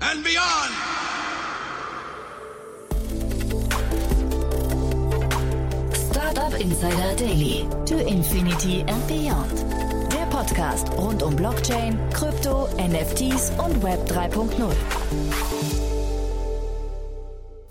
and beyond! Startup Insider Daily. To Infinity and Beyond. Der Podcast rund um Blockchain, Krypto, NFTs und Web 3.0.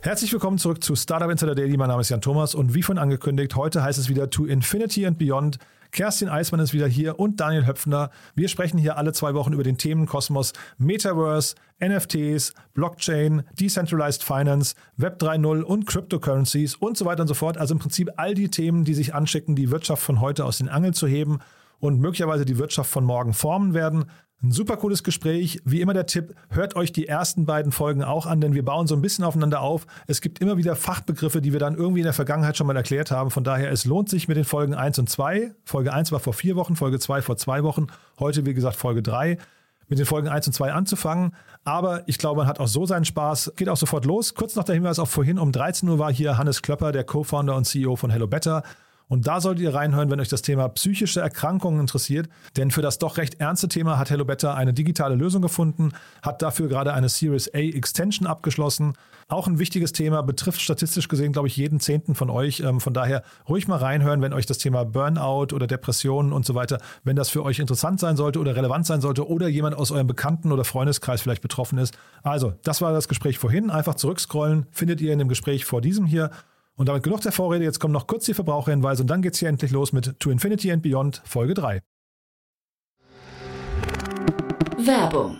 Herzlich willkommen zurück zu Startup Insider Daily. Mein Name ist Jan Thomas und wie vorhin angekündigt, heute heißt es wieder To Infinity and Beyond. Kerstin Eismann ist wieder hier und Daniel Höpfner. Wir sprechen hier alle zwei Wochen über den Themenkosmos Metaverse, NFTs, Blockchain, Decentralized Finance, Web 3.0 und Cryptocurrencies und so weiter und so fort. Also im Prinzip all die Themen, die sich anschicken, die Wirtschaft von heute aus den Angeln zu heben und möglicherweise die Wirtschaft von morgen formen werden. Ein super cooles Gespräch. Wie immer der Tipp, hört euch die ersten beiden Folgen auch an, denn wir bauen so ein bisschen aufeinander auf. Es gibt immer wieder Fachbegriffe, die wir dann irgendwie in der Vergangenheit schon mal erklärt haben. Von daher, es lohnt sich mit den Folgen 1 und 2. Folge 1 war vor vier Wochen, Folge 2 vor zwei Wochen. Heute, wie gesagt, Folge 3 mit den Folgen 1 und 2 anzufangen. Aber ich glaube, man hat auch so seinen Spaß. Geht auch sofort los. Kurz noch der Hinweis auf vorhin, um 13 Uhr war hier Hannes Klöpper, der Co-Founder und CEO von Hello Better. Und da solltet ihr reinhören, wenn euch das Thema psychische Erkrankungen interessiert. Denn für das doch recht ernste Thema hat Hello Better eine digitale Lösung gefunden, hat dafür gerade eine Series A Extension abgeschlossen. Auch ein wichtiges Thema, betrifft statistisch gesehen, glaube ich, jeden Zehnten von euch. Ähm, von daher ruhig mal reinhören, wenn euch das Thema Burnout oder Depressionen und so weiter, wenn das für euch interessant sein sollte oder relevant sein sollte oder jemand aus eurem Bekannten- oder Freundeskreis vielleicht betroffen ist. Also, das war das Gespräch vorhin. Einfach zurückscrollen, findet ihr in dem Gespräch vor diesem hier. Und damit genug der Vorrede, jetzt kommen noch kurz die Verbraucherhinweise und dann geht's hier endlich los mit To Infinity and Beyond Folge 3. Werbung.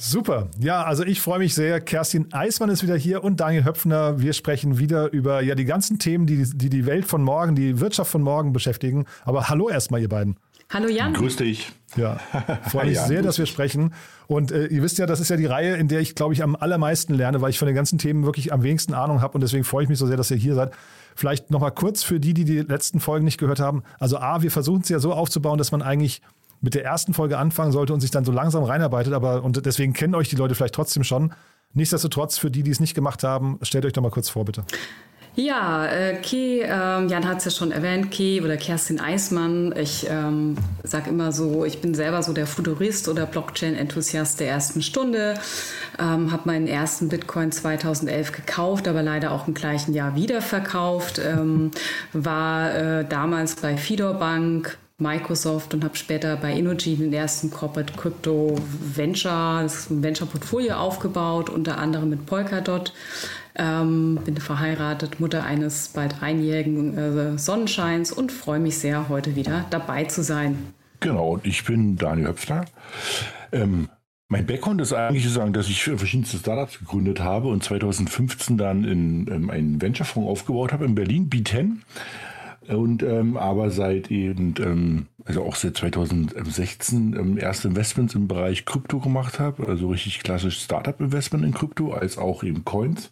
Super. Ja, also ich freue mich sehr. Kerstin Eismann ist wieder hier und Daniel Höpfner. Wir sprechen wieder über ja die ganzen Themen, die die, die Welt von morgen, die Wirtschaft von morgen beschäftigen. Aber hallo erstmal, ihr beiden. Hallo Jan. Grüß dich. Ja, freue mich Jan, sehr, dass wir sprechen. Und äh, ihr wisst ja, das ist ja die Reihe, in der ich, glaube ich, am allermeisten lerne, weil ich von den ganzen Themen wirklich am wenigsten Ahnung habe. Und deswegen freue ich mich so sehr, dass ihr hier seid. Vielleicht nochmal kurz für die, die die letzten Folgen nicht gehört haben. Also A, wir versuchen es ja so aufzubauen, dass man eigentlich mit der ersten Folge anfangen sollte und sich dann so langsam reinarbeitet. Aber und deswegen kennen euch die Leute vielleicht trotzdem schon. Nichtsdestotrotz, für die, die es nicht gemacht haben, stellt euch doch mal kurz vor, bitte. Ja, äh, Key, ähm, Jan hat es ja schon erwähnt, Key oder Kerstin Eismann. Ich ähm, sage immer so, ich bin selber so der Futurist oder Blockchain-Enthusiast der ersten Stunde. Ähm, habe meinen ersten Bitcoin 2011 gekauft, aber leider auch im gleichen Jahr wieder verkauft. Ähm, war äh, damals bei Fidor Bank, Microsoft und habe später bei Innogy den ersten Corporate Crypto Venture, das Venture Portfolio aufgebaut, unter anderem mit Polkadot. Ähm, bin verheiratet, Mutter eines bald einjährigen äh, Sonnenscheins und freue mich sehr, heute wieder dabei zu sein. Genau, und ich bin Daniel Höpfner. Ähm, mein Background ist eigentlich zu sagen, dass ich verschiedenste Startups gegründet habe und 2015 dann in, ähm, einen Venture-Fonds aufgebaut habe in Berlin, B10. Und ähm, aber seit eben, ähm, also auch seit 2016 ähm, erste Investments im Bereich Krypto gemacht habe, also richtig klassisch Startup-Investment in Krypto, als auch eben Coins.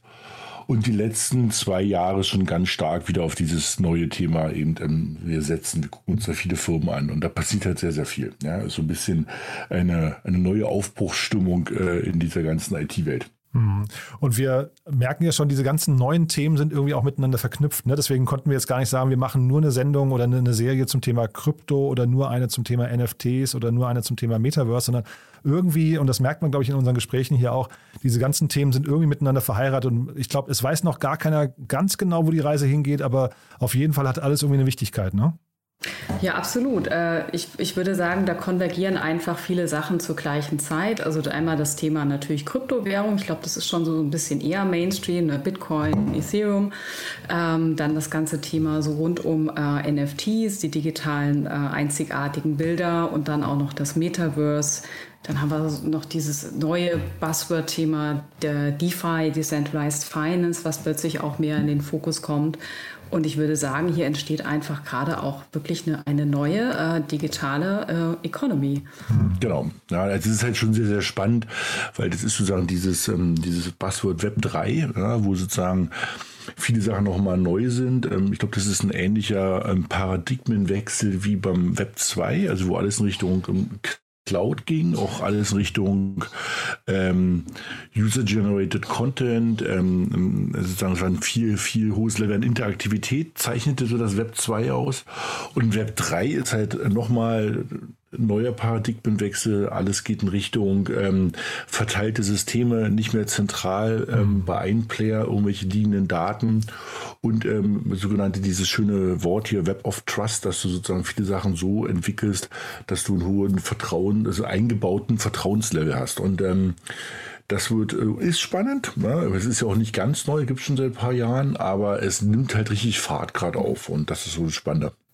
Und die letzten zwei Jahre schon ganz stark wieder auf dieses neue Thema eben, ähm, wir setzen, wir gucken uns da viele Firmen an und da passiert halt sehr, sehr viel. Ja, so ein bisschen eine, eine neue Aufbruchsstimmung äh, in dieser ganzen IT-Welt. Mhm. Und wir merken ja schon, diese ganzen neuen Themen sind irgendwie auch miteinander verknüpft. Ne? Deswegen konnten wir jetzt gar nicht sagen, wir machen nur eine Sendung oder eine Serie zum Thema Krypto oder nur eine zum Thema NFTs oder nur eine zum Thema Metaverse, sondern irgendwie, und das merkt man, glaube ich, in unseren Gesprächen hier auch, diese ganzen Themen sind irgendwie miteinander verheiratet. Und ich glaube, es weiß noch gar keiner ganz genau, wo die Reise hingeht, aber auf jeden Fall hat alles irgendwie eine Wichtigkeit, ne? Ja, absolut. Äh, ich, ich würde sagen, da konvergieren einfach viele Sachen zur gleichen Zeit. Also einmal das Thema natürlich Kryptowährung. Ich glaube, das ist schon so ein bisschen eher Mainstream, ne? Bitcoin, Ethereum. Ähm, dann das ganze Thema so rund um äh, NFTs, die digitalen äh, einzigartigen Bilder und dann auch noch das Metaverse. Dann haben wir noch dieses neue Buzzword-Thema der DeFi, Decentralized Finance, was plötzlich auch mehr in den Fokus kommt. Und ich würde sagen, hier entsteht einfach gerade auch wirklich eine, eine neue äh, digitale äh, Economy. Genau. Ja, also es ist halt schon sehr, sehr spannend, weil das ist sozusagen dieses, ähm, dieses Buzzword Web 3, ja, wo sozusagen viele Sachen nochmal neu sind. Ähm, ich glaube, das ist ein ähnlicher ähm, Paradigmenwechsel wie beim Web 2, also wo alles in Richtung ähm, Cloud ging, auch alles Richtung ähm, User-Generated Content, ähm, sozusagen ein viel, viel hohes Level an Interaktivität, zeichnete so das Web 2 aus. Und Web 3 ist halt nochmal neuer Paradigmenwechsel, alles geht in Richtung ähm, verteilte Systeme, nicht mehr zentral ähm, mhm. bei einem Player irgendwelche liegenden Daten und ähm, sogenannte dieses schöne Wort hier Web of Trust, dass du sozusagen viele Sachen so entwickelst, dass du einen hohen Vertrauen, also eingebauten Vertrauenslevel hast und ähm, das wird, äh, ist spannend. Ne? Es ist ja auch nicht ganz neu, gibt es schon seit ein paar Jahren, aber es nimmt halt richtig Fahrt gerade auf und das ist so spannend. Mhm.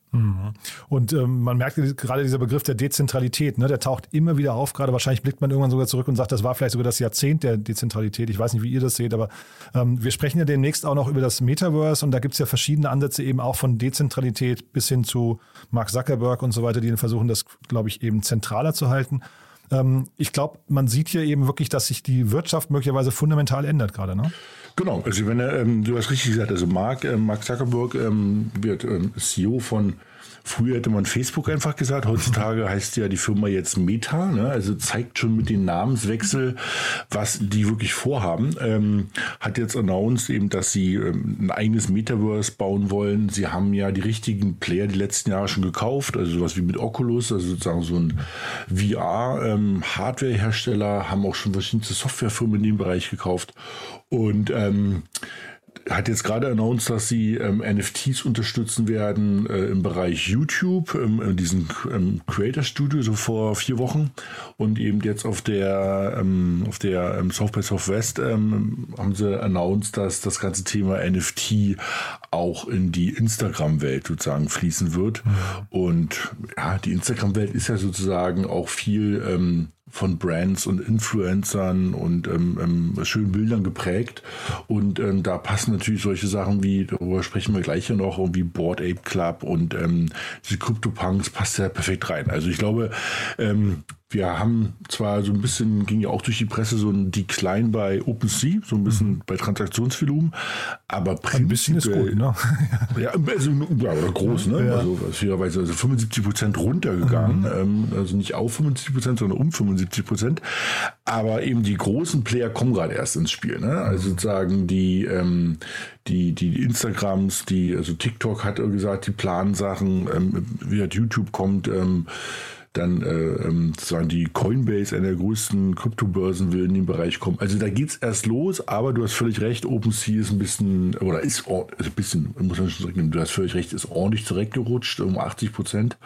Und ähm, man merkt gerade dieser Begriff der Dezentralität, ne, der taucht immer wieder auf. Gerade wahrscheinlich blickt man irgendwann sogar zurück und sagt, das war vielleicht sogar das Jahrzehnt der Dezentralität. Ich weiß nicht, wie ihr das seht, aber ähm, wir sprechen ja demnächst auch noch über das Metaverse und da gibt es ja verschiedene Ansätze eben auch von Dezentralität bis hin zu Mark Zuckerberg und so weiter, die versuchen, das, glaube ich, eben zentraler zu halten. Ähm, ich glaube, man sieht hier eben wirklich, dass sich die Wirtschaft möglicherweise fundamental ändert gerade. Ne? Genau, also wenn er, ähm, du hast richtig gesagt, also Mark, äh, Mark Zuckerberg ähm, wird ähm, CEO von Früher hätte man Facebook einfach gesagt, heutzutage heißt ja die Firma jetzt Meta, ne? also zeigt schon mit dem Namenswechsel, was die wirklich vorhaben. Ähm, hat jetzt announced eben, dass sie ähm, ein eigenes Metaverse bauen wollen. Sie haben ja die richtigen Player die letzten Jahre schon gekauft, also sowas wie mit Oculus, also sozusagen so ein VR-Hardware-Hersteller, ähm, haben auch schon verschiedene Softwarefirmen in dem Bereich gekauft. Und ähm, hat jetzt gerade announced, dass sie ähm, NFTs unterstützen werden äh, im Bereich YouTube, ähm, in diesem Creator Studio, so vor vier Wochen. Und eben jetzt auf der, ähm, auf der ähm, South by Southwest ähm, haben sie announced, dass das ganze Thema NFT auch in die Instagram-Welt sozusagen fließen wird. Mhm. Und ja, die Instagram-Welt ist ja sozusagen auch viel ähm, von Brands und Influencern und ähm, ähm, schönen Bildern geprägt. Und ähm, da passen natürlich solche Sachen wie, darüber sprechen wir gleich ja noch, wie Board Ape Club und ähm, diese CryptoPunks passt ja perfekt rein. Also ich glaube, ähm, wir haben zwar so ein bisschen, ging ja auch durch die Presse, so ein Decline bei OpenSea, so ein bisschen mhm. bei Transaktionsvolumen, aber Ein bisschen ist gut, ne? ja, also, ja, oder groß, ne? Ja. Also, fairerweise, also 75 Prozent runtergegangen, mhm. ähm, also nicht auf 75 Prozent, sondern um 75 Prozent. Aber eben die großen Player kommen gerade erst ins Spiel, ne? Also mhm. sozusagen die, ähm, die, die Instagrams, die, also TikTok hat gesagt, die planen Sachen, ähm, wie hat YouTube kommt, ähm, dann äh, ähm, sozusagen die Coinbase, einer der größten Kryptobörsen, will in den Bereich kommen. Also da geht es erst los, aber du hast völlig recht, OpenSea ist ein bisschen, oder ist also ein bisschen, muss man schon sagen, du hast völlig recht, ist ordentlich zurückgerutscht, um 80 Prozent,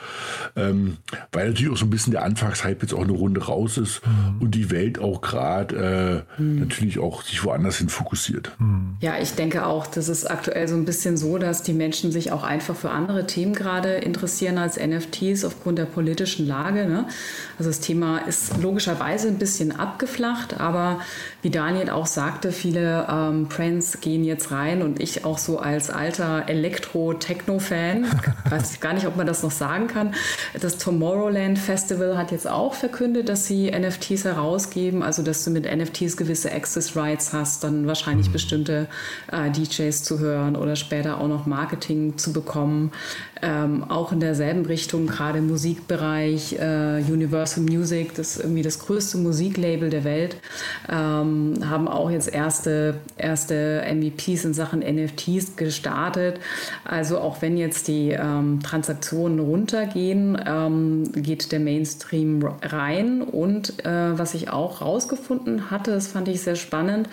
ähm, weil natürlich auch so ein bisschen der Anfangshype jetzt auch eine Runde raus ist mhm. und die Welt auch gerade äh, mhm. natürlich auch sich woanders hin fokussiert. Mhm. Ja, ich denke auch, das ist aktuell so ein bisschen so, dass die Menschen sich auch einfach für andere Themen gerade interessieren als NFTs aufgrund der politischen Lage. Lage. Ne? Also das Thema ist logischerweise ein bisschen abgeflacht, aber wie Daniel auch sagte, viele ähm, Brands gehen jetzt rein und ich auch so als alter Elektro-Techno-Fan, weiß gar nicht, ob man das noch sagen kann. Das Tomorrowland Festival hat jetzt auch verkündet, dass sie NFTs herausgeben, also dass du mit NFTs gewisse Access Rights hast, dann wahrscheinlich mhm. bestimmte äh, DJs zu hören oder später auch noch Marketing zu bekommen. Ähm, auch in derselben Richtung, gerade im Musikbereich. Äh, Universal Music, das ist irgendwie das größte Musiklabel der Welt, ähm, haben auch jetzt erste, erste MVPs in Sachen NFTs gestartet. Also auch wenn jetzt die ähm, Transaktionen runtergehen, ähm, geht der Mainstream rein. Und äh, was ich auch rausgefunden hatte, das fand ich sehr spannend,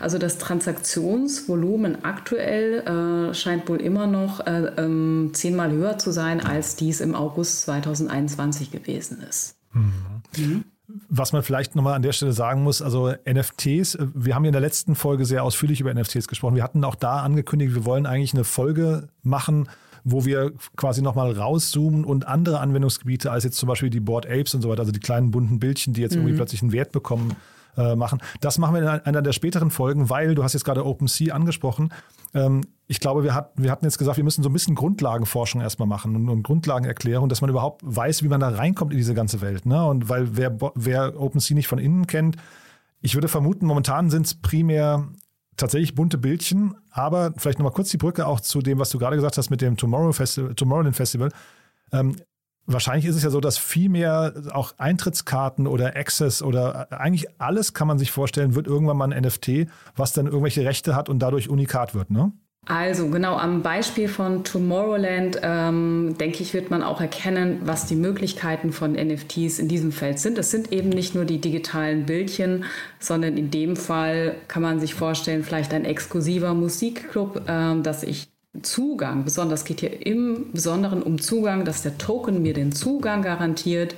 also das Transaktionsvolumen aktuell äh, scheint wohl immer noch äh, zehnmal höher zu sein, als dies im August 2021 gewesen ist. Mhm. Mhm. Was man vielleicht nochmal an der Stelle sagen muss, also NFTs, wir haben ja in der letzten Folge sehr ausführlich über NFTs gesprochen. Wir hatten auch da angekündigt, wir wollen eigentlich eine Folge machen, wo wir quasi nochmal rauszoomen und andere Anwendungsgebiete als jetzt zum Beispiel die Board Apes und so weiter, also die kleinen bunten Bildchen, die jetzt mhm. irgendwie plötzlich einen Wert bekommen, äh, machen. Das machen wir in einer der späteren Folgen, weil du hast jetzt gerade OpenSea angesprochen. Ähm, ich glaube, wir, hat, wir hatten jetzt gesagt, wir müssen so ein bisschen Grundlagenforschung erstmal machen und, und Grundlagenerklärung, dass man überhaupt weiß, wie man da reinkommt in diese ganze Welt. Ne? Und weil wer, wer OpenSea nicht von innen kennt, ich würde vermuten, momentan sind es primär tatsächlich bunte Bildchen, aber vielleicht nochmal kurz die Brücke auch zu dem, was du gerade gesagt hast mit dem Tomorrow Festival, Tomorrowland Festival. Ähm, wahrscheinlich ist es ja so, dass viel mehr auch Eintrittskarten oder Access oder eigentlich alles kann man sich vorstellen, wird irgendwann mal ein NFT, was dann irgendwelche Rechte hat und dadurch unikat wird, ne? Also genau am Beispiel von Tomorrowland, ähm, denke ich, wird man auch erkennen, was die Möglichkeiten von NFTs in diesem Feld sind. Es sind eben nicht nur die digitalen Bildchen, sondern in dem Fall kann man sich vorstellen, vielleicht ein exklusiver Musikclub, ähm, dass ich Zugang, besonders geht hier im Besonderen um Zugang, dass der Token mir den Zugang garantiert,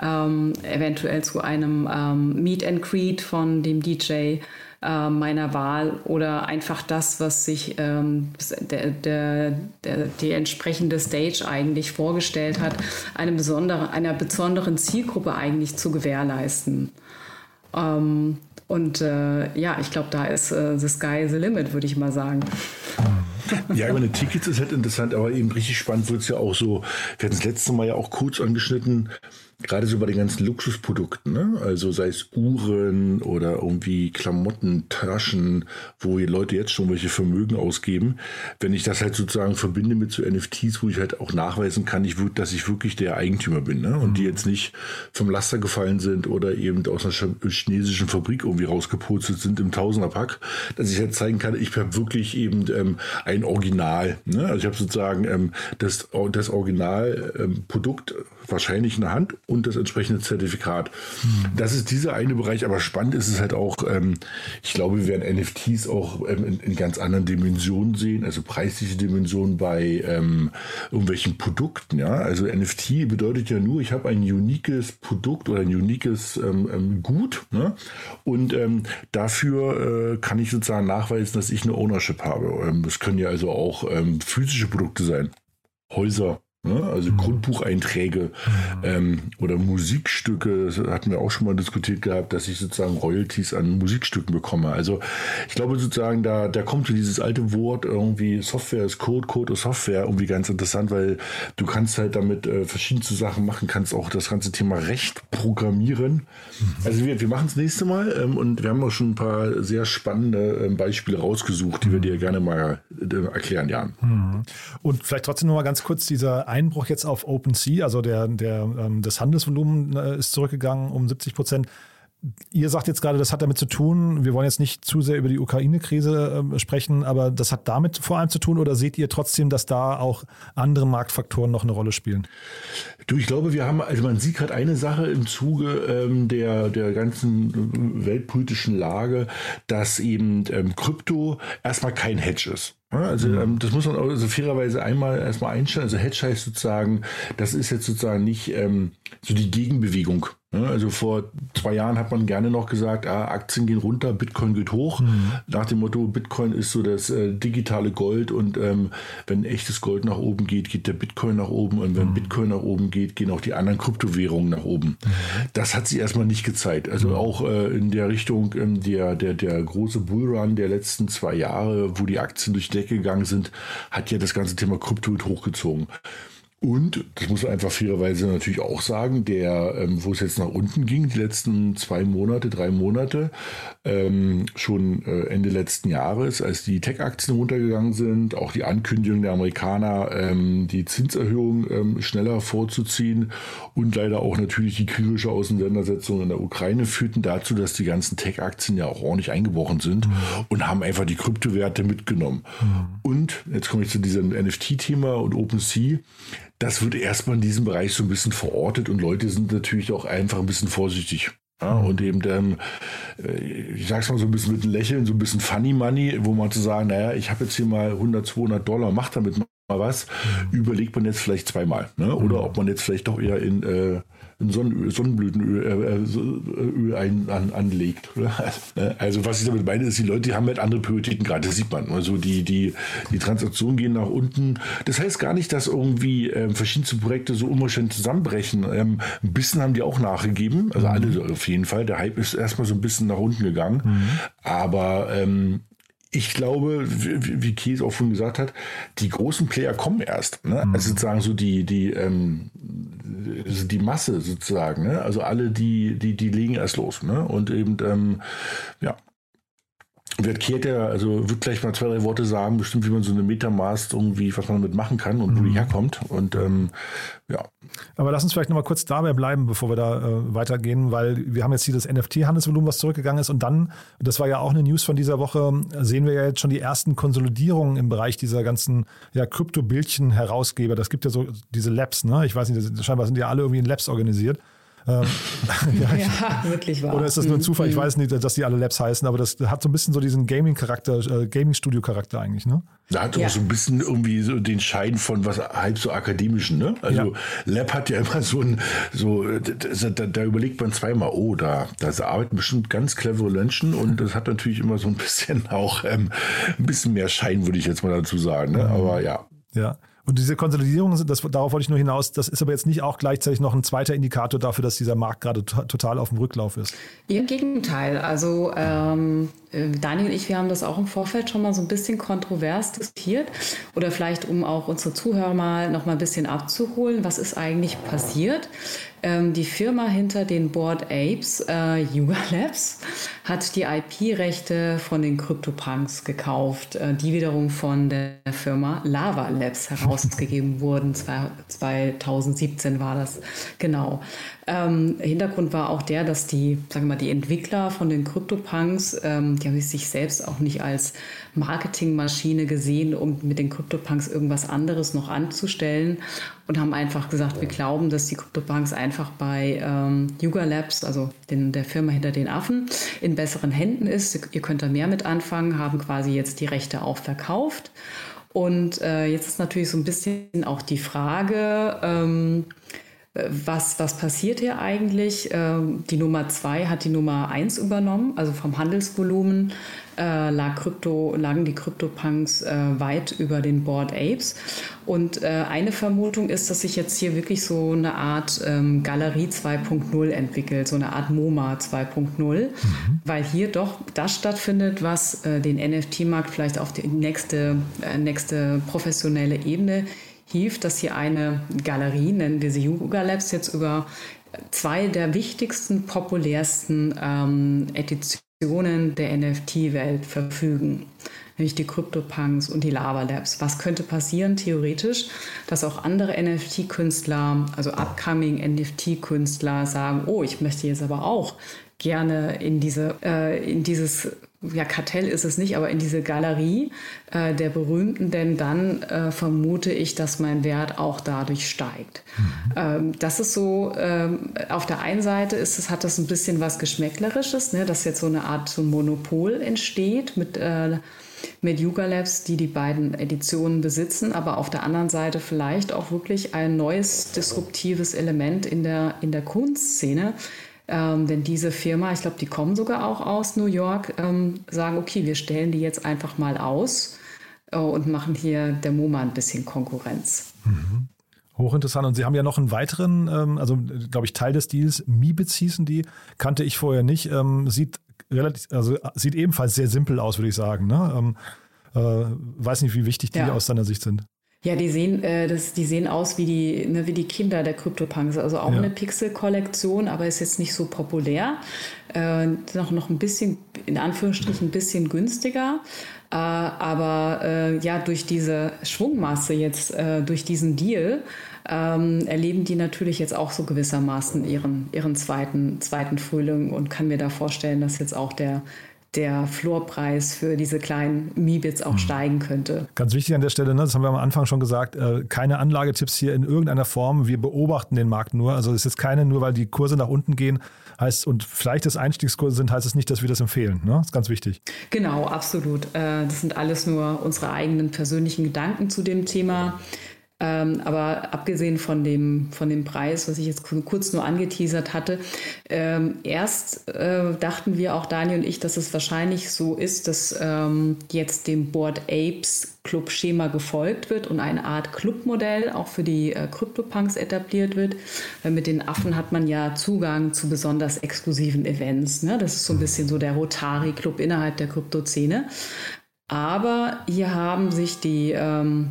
ähm, eventuell zu einem ähm, Meet and Greet von dem DJ äh, meiner Wahl oder einfach das, was sich ähm, der, der, der, die entsprechende Stage eigentlich vorgestellt hat, eine besondere, einer besonderen Zielgruppe eigentlich zu gewährleisten. Ähm, und äh, ja, ich glaube, da ist äh, the sky the limit, würde ich mal sagen. Ja, ich meine, Tickets ist halt interessant, aber eben richtig spannend wird es ja auch so. Wir hatten das letzte Mal ja auch kurz angeschnitten, gerade so bei den ganzen Luxusprodukten, ne? also sei es Uhren oder irgendwie Klamotten, Taschen, wo die Leute jetzt schon welche Vermögen ausgeben, wenn ich das halt sozusagen verbinde mit so NFTs, wo ich halt auch nachweisen kann, ich, dass ich wirklich der Eigentümer bin ne? und die jetzt nicht vom Laster gefallen sind oder eben aus einer chinesischen Fabrik irgendwie rausgepurzelt sind im Tausenderpack, dass ich halt zeigen kann, ich habe wirklich eben ähm, ein Original. Ne? Also ich habe sozusagen ähm, das, das Originalprodukt ähm, wahrscheinlich in der Hand und das entsprechende Zertifikat. Das ist dieser eine Bereich, aber spannend ist es halt auch, ähm, ich glaube, wir werden NFTs auch ähm, in, in, ganz anderen Dimensionen sehen, also preisliche Dimensionen bei ähm, irgendwelchen Produkten. Ja? Also NFT bedeutet ja nur, ich habe ein uniques Produkt oder ein uniques ähm, ähm, Gut ne? und ähm, dafür äh, kann ich sozusagen nachweisen, dass ich eine Ownership habe. das können ja also auch physische Produkte sein. Häuser, Ne? Also mhm. Grundbucheinträge mhm. ähm, oder Musikstücke, das hatten wir auch schon mal diskutiert gehabt, dass ich sozusagen Royalties an Musikstücken bekomme. Also ich glaube sozusagen, da, da kommt so dieses alte Wort irgendwie Software ist Code, Code ist Software irgendwie ganz interessant, weil du kannst halt damit äh, verschiedenste Sachen machen, kannst auch das ganze Thema Recht programmieren. Mhm. Also wir, wir machen es nächste Mal ähm, und wir haben auch schon ein paar sehr spannende äh, Beispiele rausgesucht, die wir mhm. dir gerne mal äh, erklären, Jan. Mhm. Und vielleicht trotzdem noch mal ganz kurz dieser Einbruch jetzt auf OpenSea, also der, der, ähm, das Handelsvolumen äh, ist zurückgegangen um 70 Prozent. Ihr sagt jetzt gerade, das hat damit zu tun, wir wollen jetzt nicht zu sehr über die Ukraine-Krise äh, sprechen, aber das hat damit vor allem zu tun oder seht ihr trotzdem, dass da auch andere Marktfaktoren noch eine Rolle spielen? Du, ich glaube, wir haben, also man sieht gerade eine Sache im Zuge ähm, der, der ganzen weltpolitischen Lage, dass eben ähm, Krypto erstmal kein Hedge ist. Also mhm. ähm, das muss man auch also fairerweise einmal erstmal einstellen. Also Hedge heißt sozusagen, das ist jetzt sozusagen nicht ähm, so die Gegenbewegung also vor zwei Jahren hat man gerne noch gesagt, ah, Aktien gehen runter, Bitcoin geht hoch. Mhm. Nach dem Motto, Bitcoin ist so das äh, digitale Gold und ähm, wenn echtes Gold nach oben geht, geht der Bitcoin nach oben und wenn mhm. Bitcoin nach oben geht, gehen auch die anderen Kryptowährungen nach oben. Mhm. Das hat sich erstmal nicht gezeigt. Also mhm. auch äh, in der Richtung ähm, der, der, der große Bullrun der letzten zwei Jahre, wo die Aktien durch die Decke gegangen sind, hat ja das ganze Thema Krypto hochgezogen. Und, das muss man einfach fairerweise natürlich auch sagen, der, ähm, wo es jetzt nach unten ging, die letzten zwei Monate, drei Monate, ähm, schon äh, Ende letzten Jahres, als die Tech-Aktien runtergegangen sind, auch die Ankündigung der Amerikaner, ähm, die Zinserhöhung ähm, schneller vorzuziehen und leider auch natürlich die kriegerische Auseinandersetzung in der Ukraine führten dazu, dass die ganzen Tech-Aktien ja auch ordentlich eingebrochen sind mhm. und haben einfach die Kryptowerte mitgenommen. Mhm. Und jetzt komme ich zu diesem NFT-Thema und OpenSea das wird erstmal in diesem Bereich so ein bisschen verortet und Leute sind natürlich auch einfach ein bisschen vorsichtig. Ja, mhm. und eben dann, äh, ich sag's mal so ein bisschen mit einem Lächeln, so ein bisschen Funny Money, wo man zu sagen, naja, ich habe jetzt hier mal 100, 200 Dollar, mach damit mal was, mhm. überlegt man jetzt vielleicht zweimal. Ne? Oder mhm. ob man jetzt vielleicht doch eher in äh, Sonnenöl, Sonnenblütenöl äh, äh, Öl ein, an, anlegt. Also was ich damit meine, ist, die Leute die haben halt andere Prioritäten gerade, das sieht man. Also die, die, die Transaktionen gehen nach unten. Das heißt gar nicht, dass irgendwie ähm, verschiedene Projekte so unwahrscheinlich zusammenbrechen. Ähm, ein bisschen haben die auch nachgegeben, also mhm. alle auf jeden Fall. Der Hype ist erstmal so ein bisschen nach unten gegangen. Mhm. Aber ähm, ich glaube, wie, wie Kies auch schon gesagt hat, die großen Player kommen erst. Ne? Mhm. Also sozusagen so die, die, ähm, also die Masse sozusagen. Ne? Also alle, die, die, die legen erst los. Ne? Und eben, ähm, ja, wird Kete, also wird gleich mal zwei, drei Worte sagen, bestimmt, wie man so eine Metamask irgendwie, was man damit machen kann und mhm. wo die mhm. herkommt. Und ähm, ja. Aber lass uns vielleicht nochmal kurz dabei bleiben, bevor wir da äh, weitergehen, weil wir haben jetzt hier das NFT-Handelsvolumen, was zurückgegangen ist. Und dann, das war ja auch eine News von dieser Woche, sehen wir ja jetzt schon die ersten Konsolidierungen im Bereich dieser ganzen ja, Krypto-Bildchen-Herausgeber. Das gibt ja so diese Labs, ne? Ich weiß nicht, scheinbar sind die alle irgendwie in Labs organisiert. Ähm, ja, ja, wirklich wahr. Oder ist das nur ein Zufall? Ich mhm. weiß nicht, dass die alle Labs heißen, aber das hat so ein bisschen so diesen Gaming-Charakter, äh, Gaming-Studio-Charakter eigentlich, ne? Da hat ja. auch so ein bisschen irgendwie so den Schein von was halb so akademischen, ne? Also ja. Lab hat ja immer so ein, so, da, da, überlegt man zweimal, oh, da, da arbeiten bestimmt ganz clevere Menschen und das hat natürlich immer so ein bisschen auch ähm, ein bisschen mehr Schein, würde ich jetzt mal dazu sagen. Ne? Mhm. Aber ja. Ja. Und diese Konsolidierung, das, darauf wollte ich nur hinaus, das ist aber jetzt nicht auch gleichzeitig noch ein zweiter Indikator dafür, dass dieser Markt gerade total auf dem Rücklauf ist. Im Gegenteil. Also ähm, äh, Daniel und ich, wir haben das auch im Vorfeld schon mal so ein bisschen kontrovers diskutiert. Oder vielleicht, um auch unsere Zuhörer mal noch mal ein bisschen abzuholen, was ist eigentlich passiert? Ähm, die Firma hinter den Board Apes, äh, Yuga Labs, hat die IP-Rechte von den CryptoPunks gekauft, äh, die wiederum von der Firma Lava Labs herausgegeben wurden. 2017 war das, genau. Ähm, Hintergrund war auch der, dass die, sagen wir mal, die Entwickler von den CryptoPunks, ähm, die haben sich selbst auch nicht als Marketingmaschine gesehen, um mit den CryptoPunks irgendwas anderes noch anzustellen und haben einfach gesagt, wir glauben, dass die CryptoPunks einfach bei ähm, Yuga Labs, also den, der Firma hinter den Affen, in besseren Händen ist. Ihr könnt da mehr mit anfangen, haben quasi jetzt die Rechte auch verkauft. Und äh, jetzt ist natürlich so ein bisschen auch die Frage, ähm, was, was passiert hier eigentlich? Ähm, die Nummer zwei hat die Nummer eins übernommen, also vom Handelsvolumen äh, lag Krypto, lagen die CryptoPunks äh, weit über den Board Apes. Und äh, eine Vermutung ist, dass sich jetzt hier wirklich so eine Art ähm, Galerie 2.0 entwickelt, so eine Art MoMA 2.0, mhm. weil hier doch das stattfindet, was den NFT-Markt vielleicht auf die nächste, nächste professionelle Ebene hieft, dass hier eine Galerie, nennen wir sie Yoga Labs, jetzt über zwei der wichtigsten, populärsten ähm, Editionen der NFT-Welt verfügen, nämlich die CryptoPunks und die Lava Labs. Was könnte passieren theoretisch, dass auch andere NFT-Künstler, also upcoming NFT-Künstler sagen, oh, ich möchte jetzt aber auch gerne in diese äh, in dieses ja, Kartell ist es nicht, aber in diese Galerie äh, der Berühmten, denn dann äh, vermute ich, dass mein Wert auch dadurch steigt. Mhm. Ähm, das ist so, ähm, auf der einen Seite ist es, hat das ein bisschen was Geschmäcklerisches, ne, dass jetzt so eine Art so Monopol entsteht mit, äh, mit Yuga Labs, die die beiden Editionen besitzen, aber auf der anderen Seite vielleicht auch wirklich ein neues disruptives Element in der, in der Kunstszene, ähm, denn diese Firma, ich glaube, die kommen sogar auch aus New York, ähm, sagen, okay, wir stellen die jetzt einfach mal aus äh, und machen hier der MoMA ein bisschen Konkurrenz. Mhm. Hochinteressant. Und Sie haben ja noch einen weiteren, ähm, also glaube ich, Teil des Deals, Mibits hießen die, kannte ich vorher nicht. Ähm, sieht relativ, also sieht ebenfalls sehr simpel aus, würde ich sagen. Ne? Ähm, äh, weiß nicht, wie wichtig die ja. aus deiner Sicht sind. Ja, die sehen, äh, das, die sehen aus wie die, ne, wie die Kinder der CryptoPunks. Also auch ja. eine Pixel-Kollektion, aber ist jetzt nicht so populär. Äh, noch, noch ein bisschen, in Anführungsstrichen, ein bisschen günstiger. Äh, aber äh, ja, durch diese Schwungmasse jetzt, äh, durch diesen Deal, ähm, erleben die natürlich jetzt auch so gewissermaßen ihren, ihren zweiten, zweiten Frühling und kann mir da vorstellen, dass jetzt auch der der Floorpreis für diese kleinen Mibits auch mhm. steigen könnte. Ganz wichtig an der Stelle, ne, das haben wir am Anfang schon gesagt, äh, keine Anlagetipps hier in irgendeiner Form. Wir beobachten den Markt nur. Also es ist keine, nur weil die Kurse nach unten gehen, heißt und vielleicht das Einstiegskurse sind, heißt es nicht, dass wir das empfehlen. Ne? Das ist ganz wichtig. Genau, absolut. Äh, das sind alles nur unsere eigenen persönlichen Gedanken zu dem Thema. Ähm, aber abgesehen von dem, von dem Preis, was ich jetzt kurz nur angeteasert hatte, ähm, erst äh, dachten wir auch Daniel und ich, dass es wahrscheinlich so ist, dass ähm, jetzt dem Board Apes Club Schema gefolgt wird und eine Art Clubmodell auch für die äh, CryptoPunks etabliert wird. Weil mit den Affen hat man ja Zugang zu besonders exklusiven Events. Ne? Das ist so ein bisschen so der Rotary Club innerhalb der Kryptoszene. Aber hier haben sich die ähm,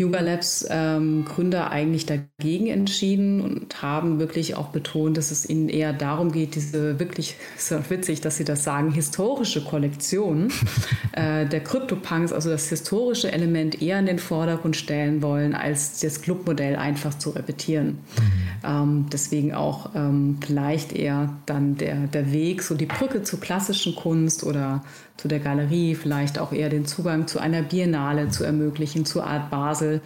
Yuga Labs ähm, Gründer eigentlich dagegen entschieden und haben wirklich auch betont, dass es ihnen eher darum geht, diese wirklich, ist ja witzig, dass sie das sagen, historische Kollektion äh, der CryptoPunks, also das historische Element eher in den Vordergrund stellen wollen, als das Clubmodell einfach zu repetieren. Mhm. Ähm, deswegen auch ähm, vielleicht eher dann der, der Weg, so die Brücke zur klassischen Kunst oder zu der Galerie, vielleicht auch eher den Zugang zu einer Biennale zu ermöglichen, zur Art Basel,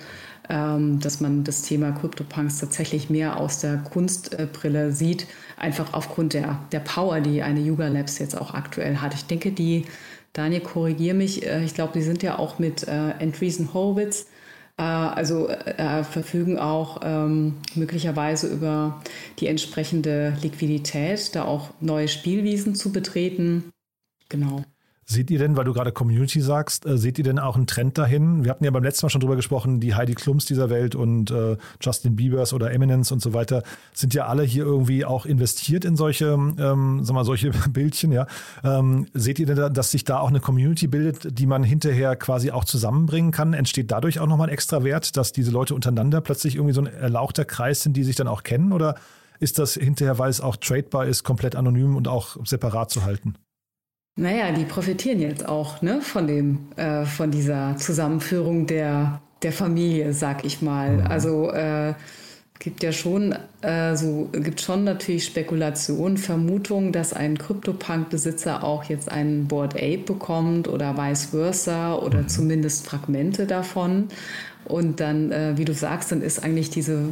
ähm, dass man das Thema CryptoPunks tatsächlich mehr aus der Kunstbrille sieht, einfach aufgrund der, der Power, die eine Yuga Labs jetzt auch aktuell hat. Ich denke, die, Daniel, korrigier mich, äh, ich glaube, die sind ja auch mit äh, Andreessen Horowitz, äh, also äh, verfügen auch ähm, möglicherweise über die entsprechende Liquidität, da auch neue Spielwiesen zu betreten. Genau. Seht ihr denn, weil du gerade Community sagst, äh, seht ihr denn auch einen Trend dahin? Wir hatten ja beim letzten Mal schon drüber gesprochen, die Heidi Klums dieser Welt und äh, Justin Biebers oder Eminence und so weiter sind ja alle hier irgendwie auch investiert in solche, ähm, sag mal, solche Bildchen, ja. Ähm, seht ihr denn, dass sich da auch eine Community bildet, die man hinterher quasi auch zusammenbringen kann? Entsteht dadurch auch nochmal ein extra Wert, dass diese Leute untereinander plötzlich irgendwie so ein erlauchter Kreis sind, die sich dann auch kennen? Oder ist das hinterher, weil es auch tradebar ist, komplett anonym und auch separat zu halten? Naja, die profitieren jetzt auch ne, von, dem, äh, von dieser Zusammenführung der, der Familie, sag ich mal. Mhm. Also äh, gibt ja schon äh, so gibt schon natürlich Spekulationen, Vermutungen, dass ein CryptoPunk-Besitzer auch jetzt einen Board Ape bekommt oder vice versa oder mhm. zumindest Fragmente davon. Und dann, äh, wie du sagst, dann ist eigentlich diese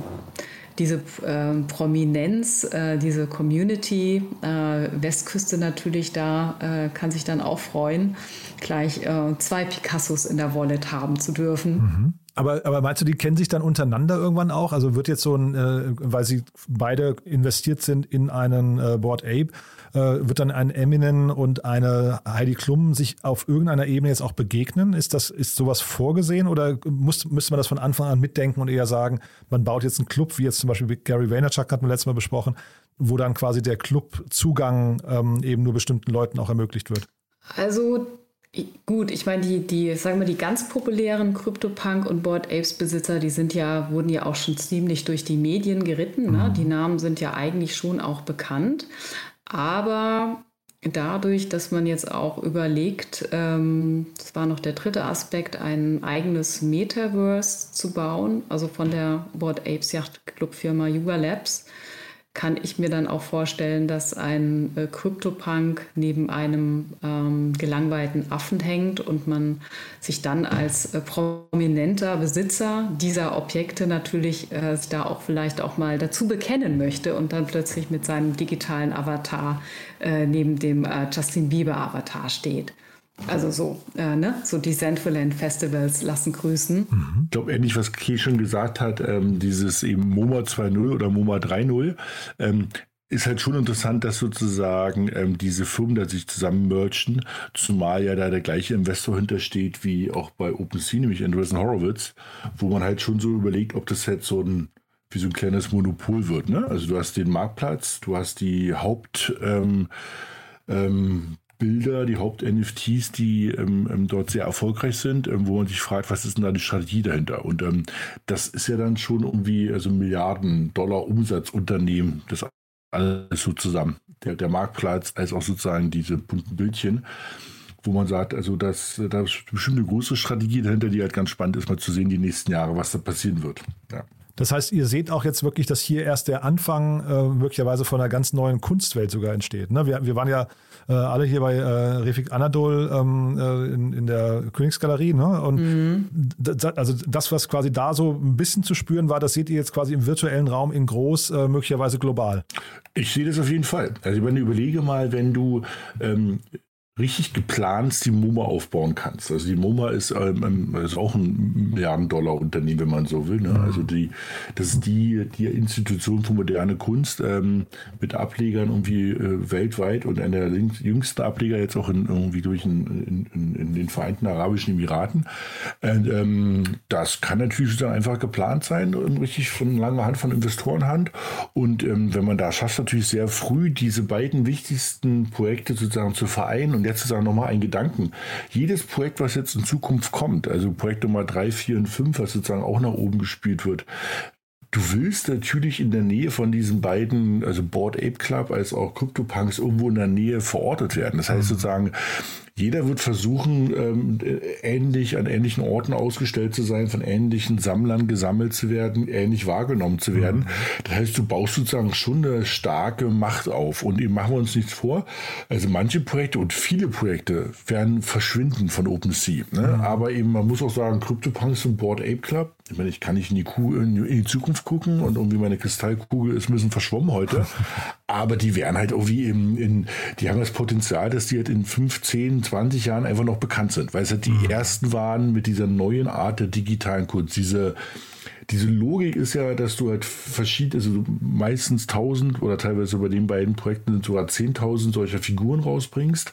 diese äh, Prominenz, äh, diese Community, äh, Westküste natürlich da, äh, kann sich dann auch freuen, gleich äh, zwei Picassos in der Wallet haben zu dürfen. Mhm. Aber, aber meinst du, die kennen sich dann untereinander irgendwann auch? Also wird jetzt so ein, weil sie beide investiert sind in einen Board Ape, äh, wird dann ein Eminem und eine Heidi Klum sich auf irgendeiner Ebene jetzt auch begegnen? Ist das, ist sowas vorgesehen oder muss, müsste man das von Anfang an mitdenken und eher sagen, man baut jetzt einen Club, wie jetzt zum Beispiel Gary Vaynerchuk hatten wir letztes Mal besprochen, wo dann quasi der Clubzugang ähm, eben nur bestimmten Leuten auch ermöglicht wird? Also Gut, ich meine, die, die, sagen wir, die ganz populären CryptoPunk und Board Apes Besitzer, die sind ja, wurden ja auch schon ziemlich durch die Medien geritten. Ne? Mhm. Die Namen sind ja eigentlich schon auch bekannt. Aber dadurch, dass man jetzt auch überlegt, ähm, das war noch der dritte Aspekt, ein eigenes Metaverse zu bauen, also von der Board Apes Yacht Club Firma Yuga Labs, kann ich mir dann auch vorstellen, dass ein äh, CryptoPunk neben einem ähm, gelangweilten Affen hängt und man sich dann als äh, prominenter Besitzer dieser Objekte natürlich äh, da auch vielleicht auch mal dazu bekennen möchte und dann plötzlich mit seinem digitalen Avatar äh, neben dem äh, Justin Bieber Avatar steht. Also so, äh, ne? so die Decentraland Festivals lassen grüßen. Mhm. Ich glaube, ähnlich was Kay schon gesagt hat, ähm, dieses eben MoMA 2.0 oder MoMA 3.0, ähm, ist halt schon interessant, dass sozusagen ähm, diese Firmen da sich zusammen merchen, zumal ja da der gleiche Investor hintersteht wie auch bei OpenSea, nämlich Andreessen Horowitz, wo man halt schon so überlegt, ob das jetzt so ein wie so ein kleines Monopol wird. Ne? Also du hast den Marktplatz, du hast die Haupt ähm, ähm, Hauptbilder, die Haupt-NFTs, die ähm, ähm, dort sehr erfolgreich sind, ähm, wo man sich fragt, was ist denn da die Strategie dahinter? Und ähm, das ist ja dann schon irgendwie also Milliarden Dollar Umsatzunternehmen, das alles so zusammen. Der, der Marktplatz als auch sozusagen diese bunten Bildchen wo man sagt, also dass da ist bestimmt eine große Strategie dahinter, die halt ganz spannend ist, mal zu sehen die nächsten Jahre, was da passieren wird. Ja. Das heißt, ihr seht auch jetzt wirklich, dass hier erst der Anfang äh, möglicherweise von einer ganz neuen Kunstwelt sogar entsteht. Ne? Wir, wir waren ja äh, alle hier bei äh, Refik Anadol ähm, äh, in, in der Königsgalerie. Ne? Und mhm. also das, was quasi da so ein bisschen zu spüren war, das seht ihr jetzt quasi im virtuellen Raum in groß, äh, möglicherweise global. Ich sehe das auf jeden Fall. Also wenn du überlege mal, wenn du ähm, richtig geplant die MoMA aufbauen kannst. Also die MoMA ist, ähm, ähm, ist auch ein Milliarden-Dollar-Unternehmen, wenn man so will. Ne? Mhm. Also die, das ist die, die Institution für moderne Kunst ähm, mit Ablegern irgendwie äh, weltweit und einer der jüngsten Ableger jetzt auch in, irgendwie durch in, in, in den Vereinten Arabischen Emiraten. Und, ähm, das kann natürlich sozusagen einfach geplant sein, richtig von langer Hand, von Investorenhand. Und ähm, wenn man da schafft, natürlich sehr früh diese beiden wichtigsten Projekte sozusagen zu vereinen und jetzt ist auch nochmal ein Gedanken. Jedes Projekt, was jetzt in Zukunft kommt, also Projekt Nummer 3, 4 und 5, was sozusagen auch nach oben gespielt wird, Du willst natürlich in der Nähe von diesen beiden, also Board Ape Club als auch CryptoPunks, irgendwo in der Nähe verortet werden. Das heißt mhm. sozusagen, jeder wird versuchen, ähm, ähnlich an ähnlichen Orten ausgestellt zu sein, von ähnlichen Sammlern gesammelt zu werden, ähnlich wahrgenommen zu werden. Mhm. Das heißt, du baust sozusagen schon eine starke Macht auf. Und eben machen wir uns nichts vor. Also manche Projekte und viele Projekte werden verschwinden von OpenSea. Ne? Mhm. Aber eben, man muss auch sagen, CryptoPunks und Board Ape Club, ich meine, ich kann nicht in die, Kuh, in die Zukunft gucken und irgendwie meine Kristallkugel ist ein bisschen verschwommen heute. Aber die werden halt irgendwie in, in, die haben das Potenzial, dass die halt in 15, 20 Jahren einfach noch bekannt sind, weil es halt die mhm. ersten waren mit dieser neuen Art der digitalen Kunst, diese diese Logik ist ja, dass du halt verschiedene, also meistens 1000 oder teilweise bei den beiden Projekten sind sogar 10.000 solcher Figuren rausbringst,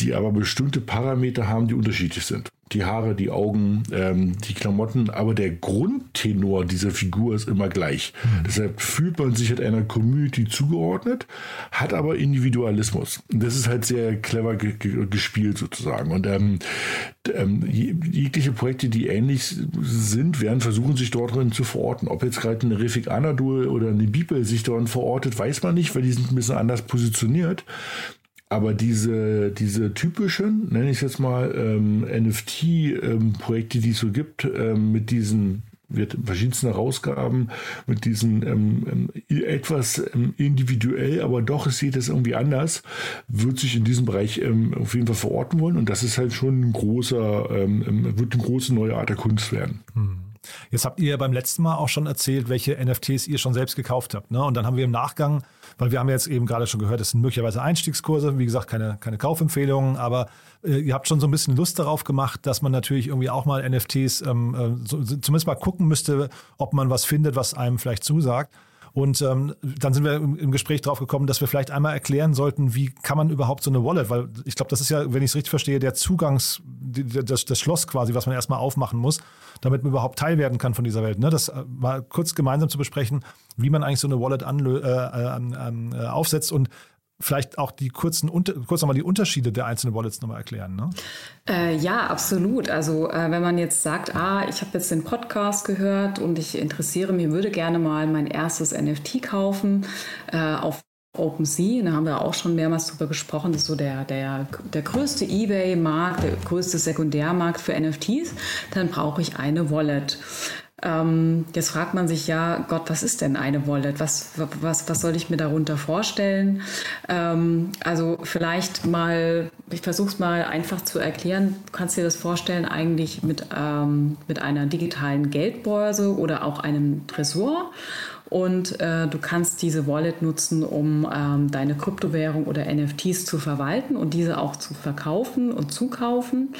die aber bestimmte Parameter haben, die unterschiedlich sind die Haare, die Augen, ähm, die Klamotten, aber der Grundtenor dieser Figur ist immer gleich. Mhm. Deshalb fühlt man sich halt einer Community zugeordnet, hat aber Individualismus. Das ist halt sehr clever ge ge gespielt sozusagen. Und ähm, ähm, jegliche Projekte, die ähnlich sind, werden versuchen, sich dort drin zu verorten. Ob jetzt gerade eine Refik Anadol oder eine Bibel sich dort verortet, weiß man nicht, weil die sind ein bisschen anders positioniert. Aber diese, diese typischen, nenne ich es jetzt mal, ähm, NFT-Projekte, ähm, die es so gibt, ähm, mit diesen wird verschiedensten Herausgaben mit diesen ähm, ähm etwas ähm, individuell, aber doch sieht es irgendwie anders, wird sich in diesem Bereich ähm, auf jeden Fall verorten wollen und das ist halt schon ein großer, wird eine große neue Art der Kunst werden. Hm. Jetzt habt ihr beim letzten Mal auch schon erzählt, welche NFTs ihr schon selbst gekauft habt. Ne? Und dann haben wir im Nachgang, weil wir haben jetzt eben gerade schon gehört, es sind möglicherweise Einstiegskurse, wie gesagt, keine, keine Kaufempfehlungen, aber äh, ihr habt schon so ein bisschen Lust darauf gemacht, dass man natürlich irgendwie auch mal NFTs ähm, äh, so, zumindest mal gucken müsste, ob man was findet, was einem vielleicht zusagt. Und ähm, dann sind wir im, im Gespräch drauf gekommen, dass wir vielleicht einmal erklären sollten, wie kann man überhaupt so eine Wallet, weil ich glaube, das ist ja, wenn ich es richtig verstehe, der Zugangs, das, das Schloss quasi, was man erstmal aufmachen muss, damit man überhaupt Teil werden kann von dieser Welt. Ne? Das äh, mal kurz gemeinsam zu besprechen, wie man eigentlich so eine Wallet anlö äh, äh, aufsetzt und vielleicht auch die kurzen, kurz nochmal die Unterschiede der einzelnen Wallets nochmal erklären. Ne? Äh, ja, absolut. Also äh, wenn man jetzt sagt, ah, ich habe jetzt den Podcast gehört und ich interessiere mich, würde gerne mal mein erstes NFT kaufen äh, auf OpenSea, da haben wir auch schon mehrmals drüber gesprochen, das ist so der, der, der größte Ebay-Markt, der größte Sekundärmarkt für NFTs, dann brauche ich eine Wallet. Ähm, jetzt fragt man sich ja, Gott, was ist denn eine Wallet? Was, was, was soll ich mir darunter vorstellen? Ähm, also vielleicht mal, ich versuche es mal einfach zu erklären. Du kannst dir das vorstellen eigentlich mit, ähm, mit einer digitalen Geldbörse oder auch einem Tresor. Und äh, du kannst diese Wallet nutzen, um ähm, deine Kryptowährung oder NFTs zu verwalten und diese auch zu verkaufen und zukaufen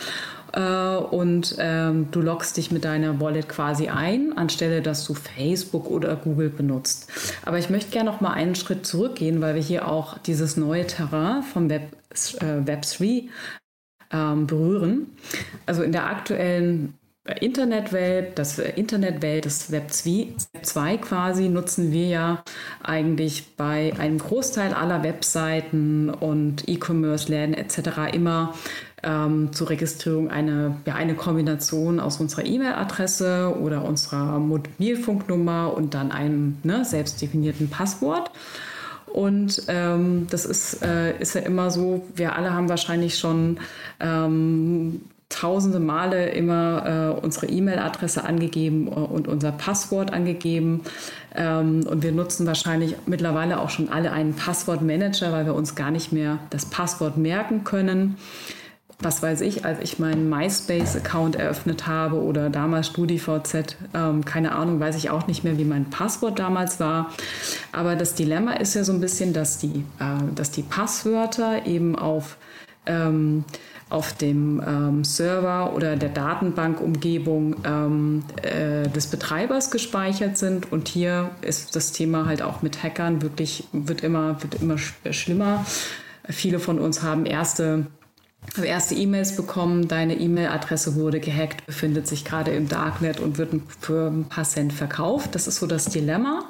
äh, und ähm, du loggst dich mit deiner Wallet quasi ein, anstelle dass du Facebook oder Google benutzt. Aber ich möchte gerne noch mal einen Schritt zurückgehen, weil wir hier auch dieses neue Terrain vom Web, äh, Web3 ähm, berühren. Also in der aktuellen Internetwelt, das Internetwelt, das Web 2 quasi nutzen wir ja eigentlich bei einem Großteil aller Webseiten und E-Commerce-Läden etc. immer ähm, zur Registrierung eine, ja, eine Kombination aus unserer E-Mail-Adresse oder unserer Mobilfunknummer und dann einem ne, selbst definierten Passwort. Und ähm, das ist, äh, ist ja immer so, wir alle haben wahrscheinlich schon ähm, tausende Male immer äh, unsere E-Mail-Adresse angegeben und unser Passwort angegeben. Ähm, und wir nutzen wahrscheinlich mittlerweile auch schon alle einen Passwortmanager, weil wir uns gar nicht mehr das Passwort merken können. Was weiß ich, als ich meinen MySpace-Account eröffnet habe oder damals StudiVZ, ähm, keine Ahnung, weiß ich auch nicht mehr, wie mein Passwort damals war. Aber das Dilemma ist ja so ein bisschen, dass die, äh, dass die Passwörter eben auf ähm, auf dem ähm, Server oder der Datenbankumgebung ähm, äh, des Betreibers gespeichert sind. Und hier ist das Thema halt auch mit Hackern wirklich, wird immer, wird immer schlimmer. Viele von uns haben erste erste E-Mails bekommen, deine E-Mail-Adresse wurde gehackt, befindet sich gerade im Darknet und wird für ein paar Cent verkauft. Das ist so das Dilemma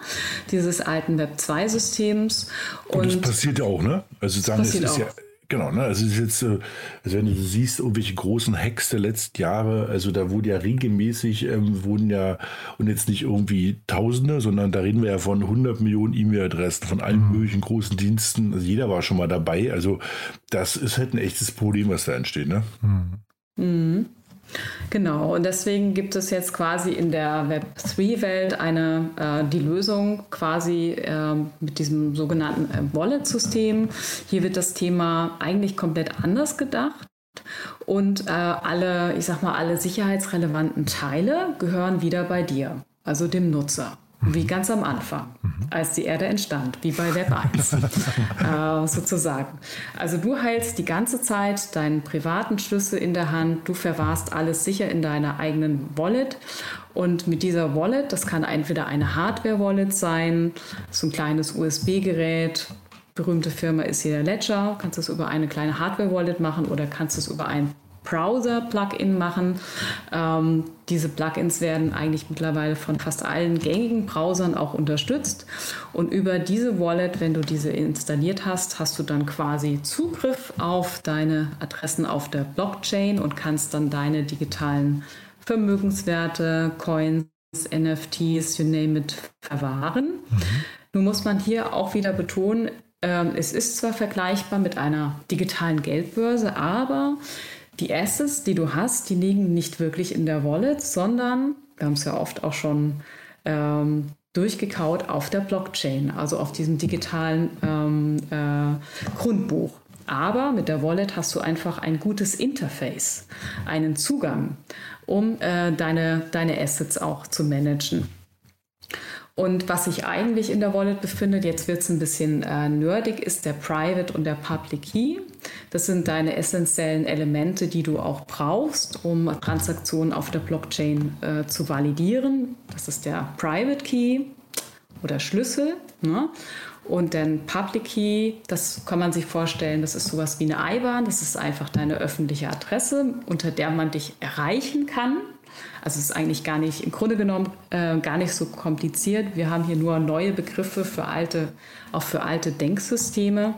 dieses alten Web2-Systems. Und, und, das passiert ja auch, ne? Also sagen, es ist auch. ja Genau, ne? Also, es ist jetzt, also wenn du siehst, irgendwelche großen Hacks der letzten Jahre, also da wurde ja regelmäßig, ähm, wurden ja, und jetzt nicht irgendwie Tausende, sondern da reden wir ja von 100 Millionen E-Mail-Adressen von allen mhm. möglichen großen Diensten. Also jeder war schon mal dabei. Also das ist halt ein echtes Problem, was da entsteht, ne? Mhm. Mhm. Genau, und deswegen gibt es jetzt quasi in der Web3-Welt eine äh, die Lösung quasi äh, mit diesem sogenannten äh, Wallet-System. Hier wird das Thema eigentlich komplett anders gedacht. Und äh, alle, ich sag mal, alle sicherheitsrelevanten Teile gehören wieder bei dir, also dem Nutzer. Wie ganz am Anfang, als die Erde entstand, wie bei Web 1 äh, sozusagen. Also du hältst die ganze Zeit deinen privaten Schlüssel in der Hand, du verwahrst alles sicher in deiner eigenen Wallet und mit dieser Wallet, das kann entweder eine Hardware-Wallet sein, so ein kleines USB-Gerät, berühmte Firma ist hier der Ledger, kannst du es über eine kleine Hardware-Wallet machen oder kannst du es über ein Browser-Plugin machen. Ähm, diese Plugins werden eigentlich mittlerweile von fast allen gängigen Browsern auch unterstützt. Und über diese Wallet, wenn du diese installiert hast, hast du dann quasi Zugriff auf deine Adressen auf der Blockchain und kannst dann deine digitalen Vermögenswerte, Coins, NFTs, you name it, verwahren. Mhm. Nun muss man hier auch wieder betonen, äh, es ist zwar vergleichbar mit einer digitalen Geldbörse, aber die Assets, die du hast, die liegen nicht wirklich in der Wallet, sondern, wir haben es ja oft auch schon ähm, durchgekaut, auf der Blockchain, also auf diesem digitalen ähm, äh, Grundbuch. Aber mit der Wallet hast du einfach ein gutes Interface, einen Zugang, um äh, deine, deine Assets auch zu managen. Und was sich eigentlich in der Wallet befindet, jetzt wird es ein bisschen äh, nerdig, ist der Private und der Public Key. Das sind deine essentiellen Elemente, die du auch brauchst, um Transaktionen auf der Blockchain äh, zu validieren. Das ist der Private Key oder Schlüssel. Ne? Und den Public Key, das kann man sich vorstellen, das ist sowas wie eine IBAN. Das ist einfach deine öffentliche Adresse, unter der man dich erreichen kann. Also es ist eigentlich gar nicht, im Grunde genommen äh, gar nicht so kompliziert. Wir haben hier nur neue Begriffe für alte, auch für alte Denksysteme.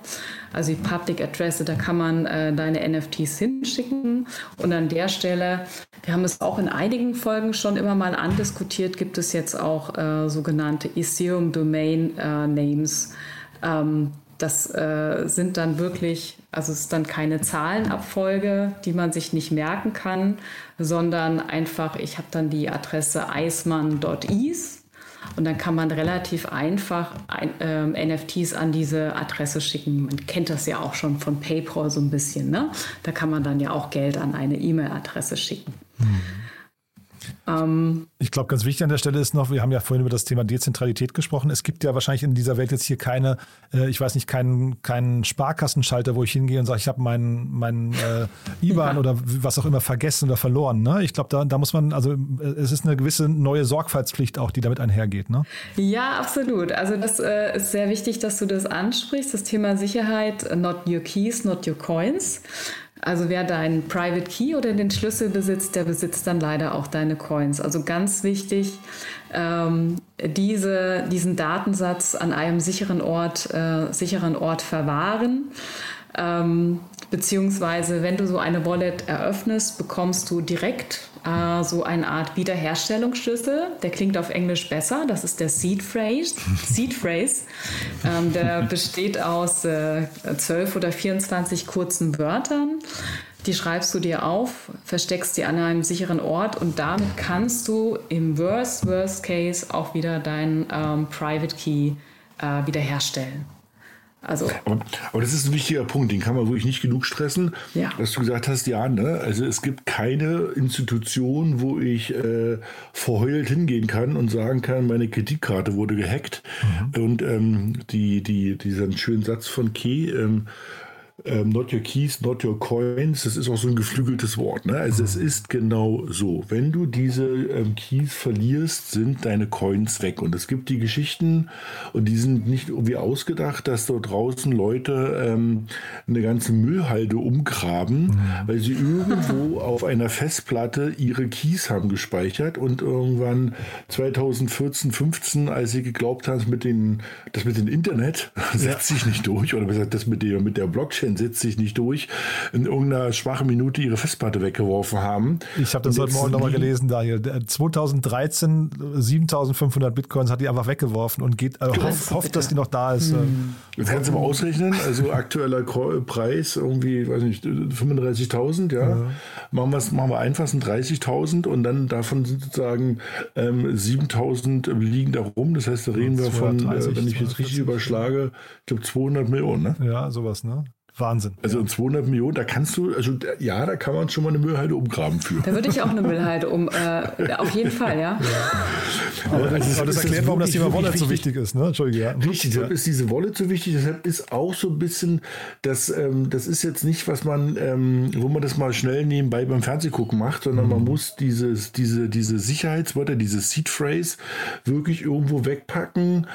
Also die Public Address, da kann man äh, deine NFTs hinschicken. Und an der Stelle, wir haben es auch in einigen Folgen schon immer mal andiskutiert, gibt es jetzt auch äh, sogenannte Ethereum Domain äh, Names. Ähm, das äh, sind dann wirklich, also es ist dann keine Zahlenabfolge, die man sich nicht merken kann, sondern einfach, ich habe dann die Adresse eismann.is und dann kann man relativ einfach ein, ähm, NFTs an diese Adresse schicken. Man kennt das ja auch schon von PayPal so ein bisschen. Ne? Da kann man dann ja auch Geld an eine E-Mail-Adresse schicken. Mhm. Ähm, ich glaube, ganz wichtig an der Stelle ist noch, wir haben ja vorhin über das Thema Dezentralität gesprochen. Es gibt ja wahrscheinlich in dieser Welt jetzt hier keine, äh, ich weiß nicht, keinen, keinen Sparkassenschalter, wo ich hingehe und sage, ich habe meinen mein, äh, IBAN ja. oder was auch immer vergessen oder verloren. Ne? Ich glaube, da, da muss man, also äh, es ist eine gewisse neue Sorgfaltspflicht auch, die damit einhergeht. Ne? Ja, absolut. Also das äh, ist sehr wichtig, dass du das ansprichst, das Thema Sicherheit, not your keys, not your coins. Also wer deinen Private Key oder den Schlüssel besitzt, der besitzt dann leider auch deine Coins. Also ganz wichtig, ähm, diese, diesen Datensatz an einem sicheren Ort, äh, sicheren Ort verwahren. Ähm, beziehungsweise, wenn du so eine Wallet eröffnest, bekommst du direkt äh, so eine Art Wiederherstellungsschlüssel. Der klingt auf Englisch besser. Das ist der Seed Phrase. Seed Phrase. Ähm, der besteht aus äh, 12 oder 24 kurzen Wörtern. Die schreibst du dir auf, versteckst die an einem sicheren Ort und damit kannst du im Worst, Worst Case auch wieder deinen ähm, Private Key äh, wiederherstellen. Also. Aber, aber, das ist ein wichtiger Punkt, den kann man wirklich nicht genug stressen. Ja. Was du gesagt hast, ja, ne? Also es gibt keine Institution, wo ich äh, verheult hingehen kann und sagen kann, meine Kreditkarte wurde gehackt. Mhm. Und ähm, die, die, diesen schönen Satz von Key, ähm, ähm, not your keys, not your coins, das ist auch so ein geflügeltes Wort. Ne? Also mhm. es ist genau so. Wenn du diese ähm, Keys verlierst, sind deine Coins weg. Und es gibt die Geschichten, und die sind nicht irgendwie ausgedacht, dass dort draußen Leute ähm, eine ganze Müllhalde umgraben, mhm. weil sie irgendwo auf einer Festplatte ihre Keys haben gespeichert und irgendwann 2014, 15, als sie geglaubt haben, mit den, das mit dem Internet setzt sich nicht durch, oder besser das mit der, mit der Blockchain Setzt sich nicht durch, in irgendeiner schwachen Minute ihre Festplatte weggeworfen haben. Ich habe das heute Morgen nochmal gelesen, Daniel. 2013 7500 Bitcoins hat die einfach weggeworfen und geht, äh, hofft, hofft, dass die noch da ist. Hm. Jetzt kannst du mal ausrechnen, also aktueller Preis irgendwie, weiß nicht, 35.000, ja. ja. Machen, machen wir einfach, sind 30.000 und dann davon sind sozusagen ähm, 7.000 liegen da rum. Das heißt, da reden wir von, äh, wenn ich jetzt richtig überschlage, ich glaube 200 Millionen, ne? Ja, sowas, ne? Wahnsinn. Also in 200 Millionen, da kannst du, also ja, da kann man schon mal eine Müllhalde umgraben für. Da würde ich auch eine Müllhalde um, äh, auf jeden Fall, ja. ja. Aber, das, also, aber das erklärt, warum das Thema Wallet wichtig. so wichtig ist, ne? Entschuldige, ja. Richtig, deshalb ist diese Wallet so wichtig, deshalb ist auch so ein bisschen, das, ähm, das ist jetzt nicht, was man, ähm, wo man das mal schnell nebenbei beim Fernsehgucken macht, sondern mhm. man muss dieses, diese, diese Sicherheitswörter, diese Seed Phrase wirklich irgendwo wegpacken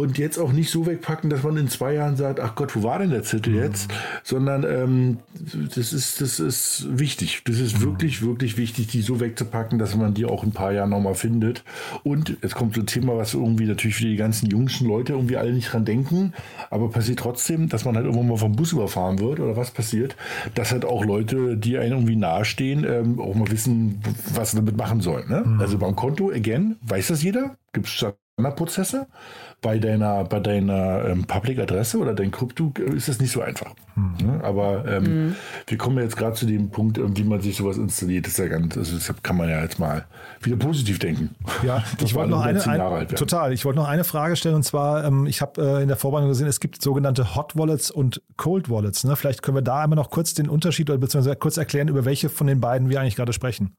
und jetzt auch nicht so wegpacken, dass man in zwei Jahren sagt, ach Gott, wo war denn der Zettel jetzt? Mhm. Sondern ähm, das, ist, das ist wichtig. Das ist mhm. wirklich, wirklich wichtig, die so wegzupacken, dass man die auch in ein paar Jahren nochmal findet. Und jetzt kommt so ein Thema, was irgendwie natürlich für die ganzen jüngsten Leute irgendwie alle nicht dran denken, aber passiert trotzdem, dass man halt irgendwann mal vom Bus überfahren wird oder was passiert, dass halt auch Leute, die einem irgendwie nahestehen, ähm, auch mal wissen, was sie damit machen sollen. Ne? Mhm. Also beim Konto, again, weiß das jeder? Gibt es Prozesse. Bei deiner, bei deiner ähm, Public-Adresse oder dein Krypto ist das nicht so einfach. Mhm. Ne? Aber ähm, mhm. wir kommen jetzt gerade zu dem Punkt, ähm, wie man sich sowas installiert. Das ist ja ganz, also deshalb kann man ja jetzt mal wieder positiv denken. Ja, ich wollte noch eine, ein, total. Ich wollte noch eine Frage stellen und zwar, ähm, ich habe äh, in der Vorbereitung gesehen, es gibt sogenannte Hot Wallets und Cold Wallets. Ne? Vielleicht können wir da einmal noch kurz den Unterschied oder beziehungsweise kurz erklären, über welche von den beiden wir eigentlich gerade sprechen.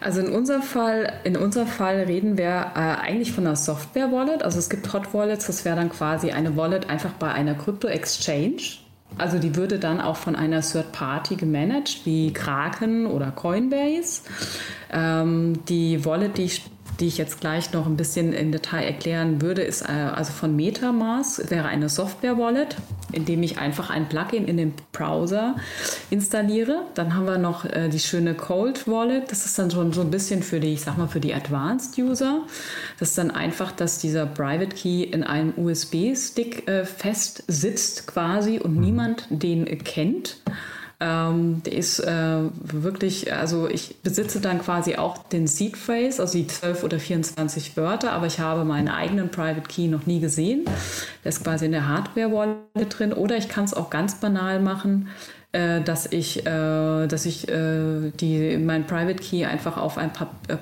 Also in unserem Fall, in unserem Fall reden wir äh, eigentlich von einer Software-Wallet. Also es gibt Hot Wallets, das wäre dann quasi eine Wallet einfach bei einer Crypto-Exchange. Also die würde dann auch von einer Third Party gemanagt, wie Kraken oder Coinbase. Ähm, die Wallet, die ich die ich jetzt gleich noch ein bisschen im Detail erklären würde, ist äh, also von MetaMask, wäre eine Software-Wallet, indem ich einfach ein Plugin in den Browser installiere. Dann haben wir noch äh, die schöne Cold Wallet. Das ist dann schon so ein bisschen für die, ich sag mal, für die Advanced User. Das ist dann einfach, dass dieser Private Key in einem USB-Stick äh, fest sitzt quasi und mhm. niemand den kennt. Ähm, der ist äh, wirklich, also ich besitze dann quasi auch den Seed Phrase, also die 12 oder 24 Wörter, aber ich habe meinen eigenen Private Key noch nie gesehen. Der ist quasi in der Hardware-Wallet drin. Oder ich kann es auch ganz banal machen, äh, dass ich, äh, dass ich äh, die, mein Private Key einfach auf ein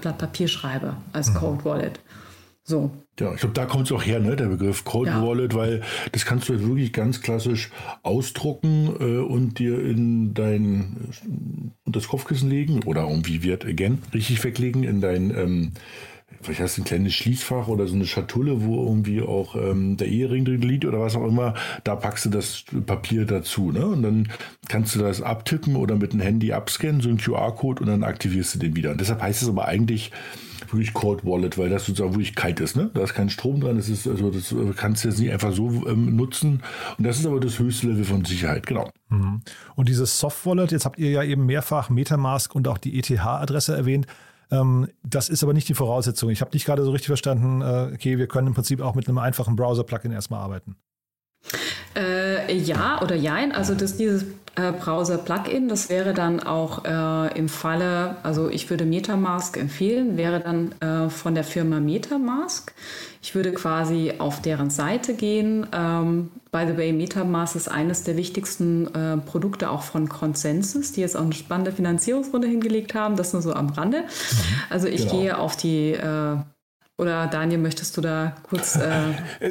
Blatt Papier schreibe als mhm. Code Wallet. So. Ja, ich glaube, da kommt es auch her, ne, der Begriff Cold ja. Wallet, weil das kannst du wirklich ganz klassisch ausdrucken äh, und dir in dein und das Kopfkissen legen oder irgendwie wird again richtig weglegen in dein ähm, vielleicht hast du ein kleines Schließfach oder so eine Schatulle, wo irgendwie auch ähm, der Ehering drin liegt oder was auch immer, da packst du das Papier dazu. Ne? Und dann kannst du das abtippen oder mit dem Handy abscannen, so ein QR-Code und dann aktivierst du den wieder. Und deshalb heißt es aber eigentlich wirklich Cold Wallet, weil das sozusagen wirklich kalt ist. Ne? Da ist kein Strom dran, das, ist, also das kannst du jetzt nicht einfach so ähm, nutzen. Und das ist aber das höchste Level von Sicherheit, genau. Mhm. Und dieses Soft Wallet, jetzt habt ihr ja eben mehrfach Metamask und auch die ETH-Adresse erwähnt. Ähm, das ist aber nicht die Voraussetzung. Ich habe nicht gerade so richtig verstanden, äh, okay, wir können im Prinzip auch mit einem einfachen Browser-Plugin erstmal arbeiten. Äh, ja oder jein. Also das, dieses äh, Browser-Plugin, das wäre dann auch äh, im Falle, also ich würde Metamask empfehlen, wäre dann äh, von der Firma Metamask. Ich würde quasi auf deren Seite gehen. Ähm, by the way, Metamask ist eines der wichtigsten äh, Produkte auch von Consensus, die jetzt auch eine spannende Finanzierungsrunde hingelegt haben. Das nur so am Rande. Also ich genau. gehe auf die äh, oder Daniel, möchtest du da kurz. Äh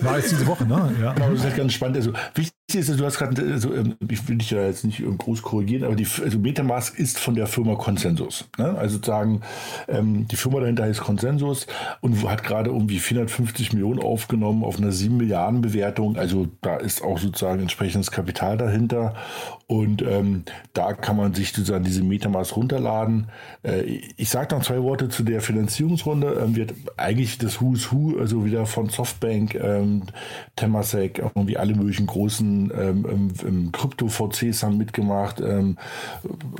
War jetzt diese Woche, ne? Ja. Das ist halt ganz spannend. Also, wichtig ist, du hast gerade, also, ich will dich ja jetzt nicht groß korrigieren, aber die, also Metamask ist von der Firma Consensus. Ne? Also sozusagen, ähm, die Firma dahinter heißt Consensus und hat gerade irgendwie 450 Millionen aufgenommen auf einer 7 Milliarden Bewertung. Also da ist auch sozusagen entsprechendes Kapital dahinter. Und ähm, da kann man sich sozusagen diese Metamask runterladen. Äh, ich sage noch zwei Worte zu der Finanzierungsrunde. Ähm, wird eigentlich das Who's Who, also wieder von Softbank, ähm, Temasek, irgendwie alle möglichen großen ähm, ähm, Krypto-VCs haben mitgemacht. Ähm,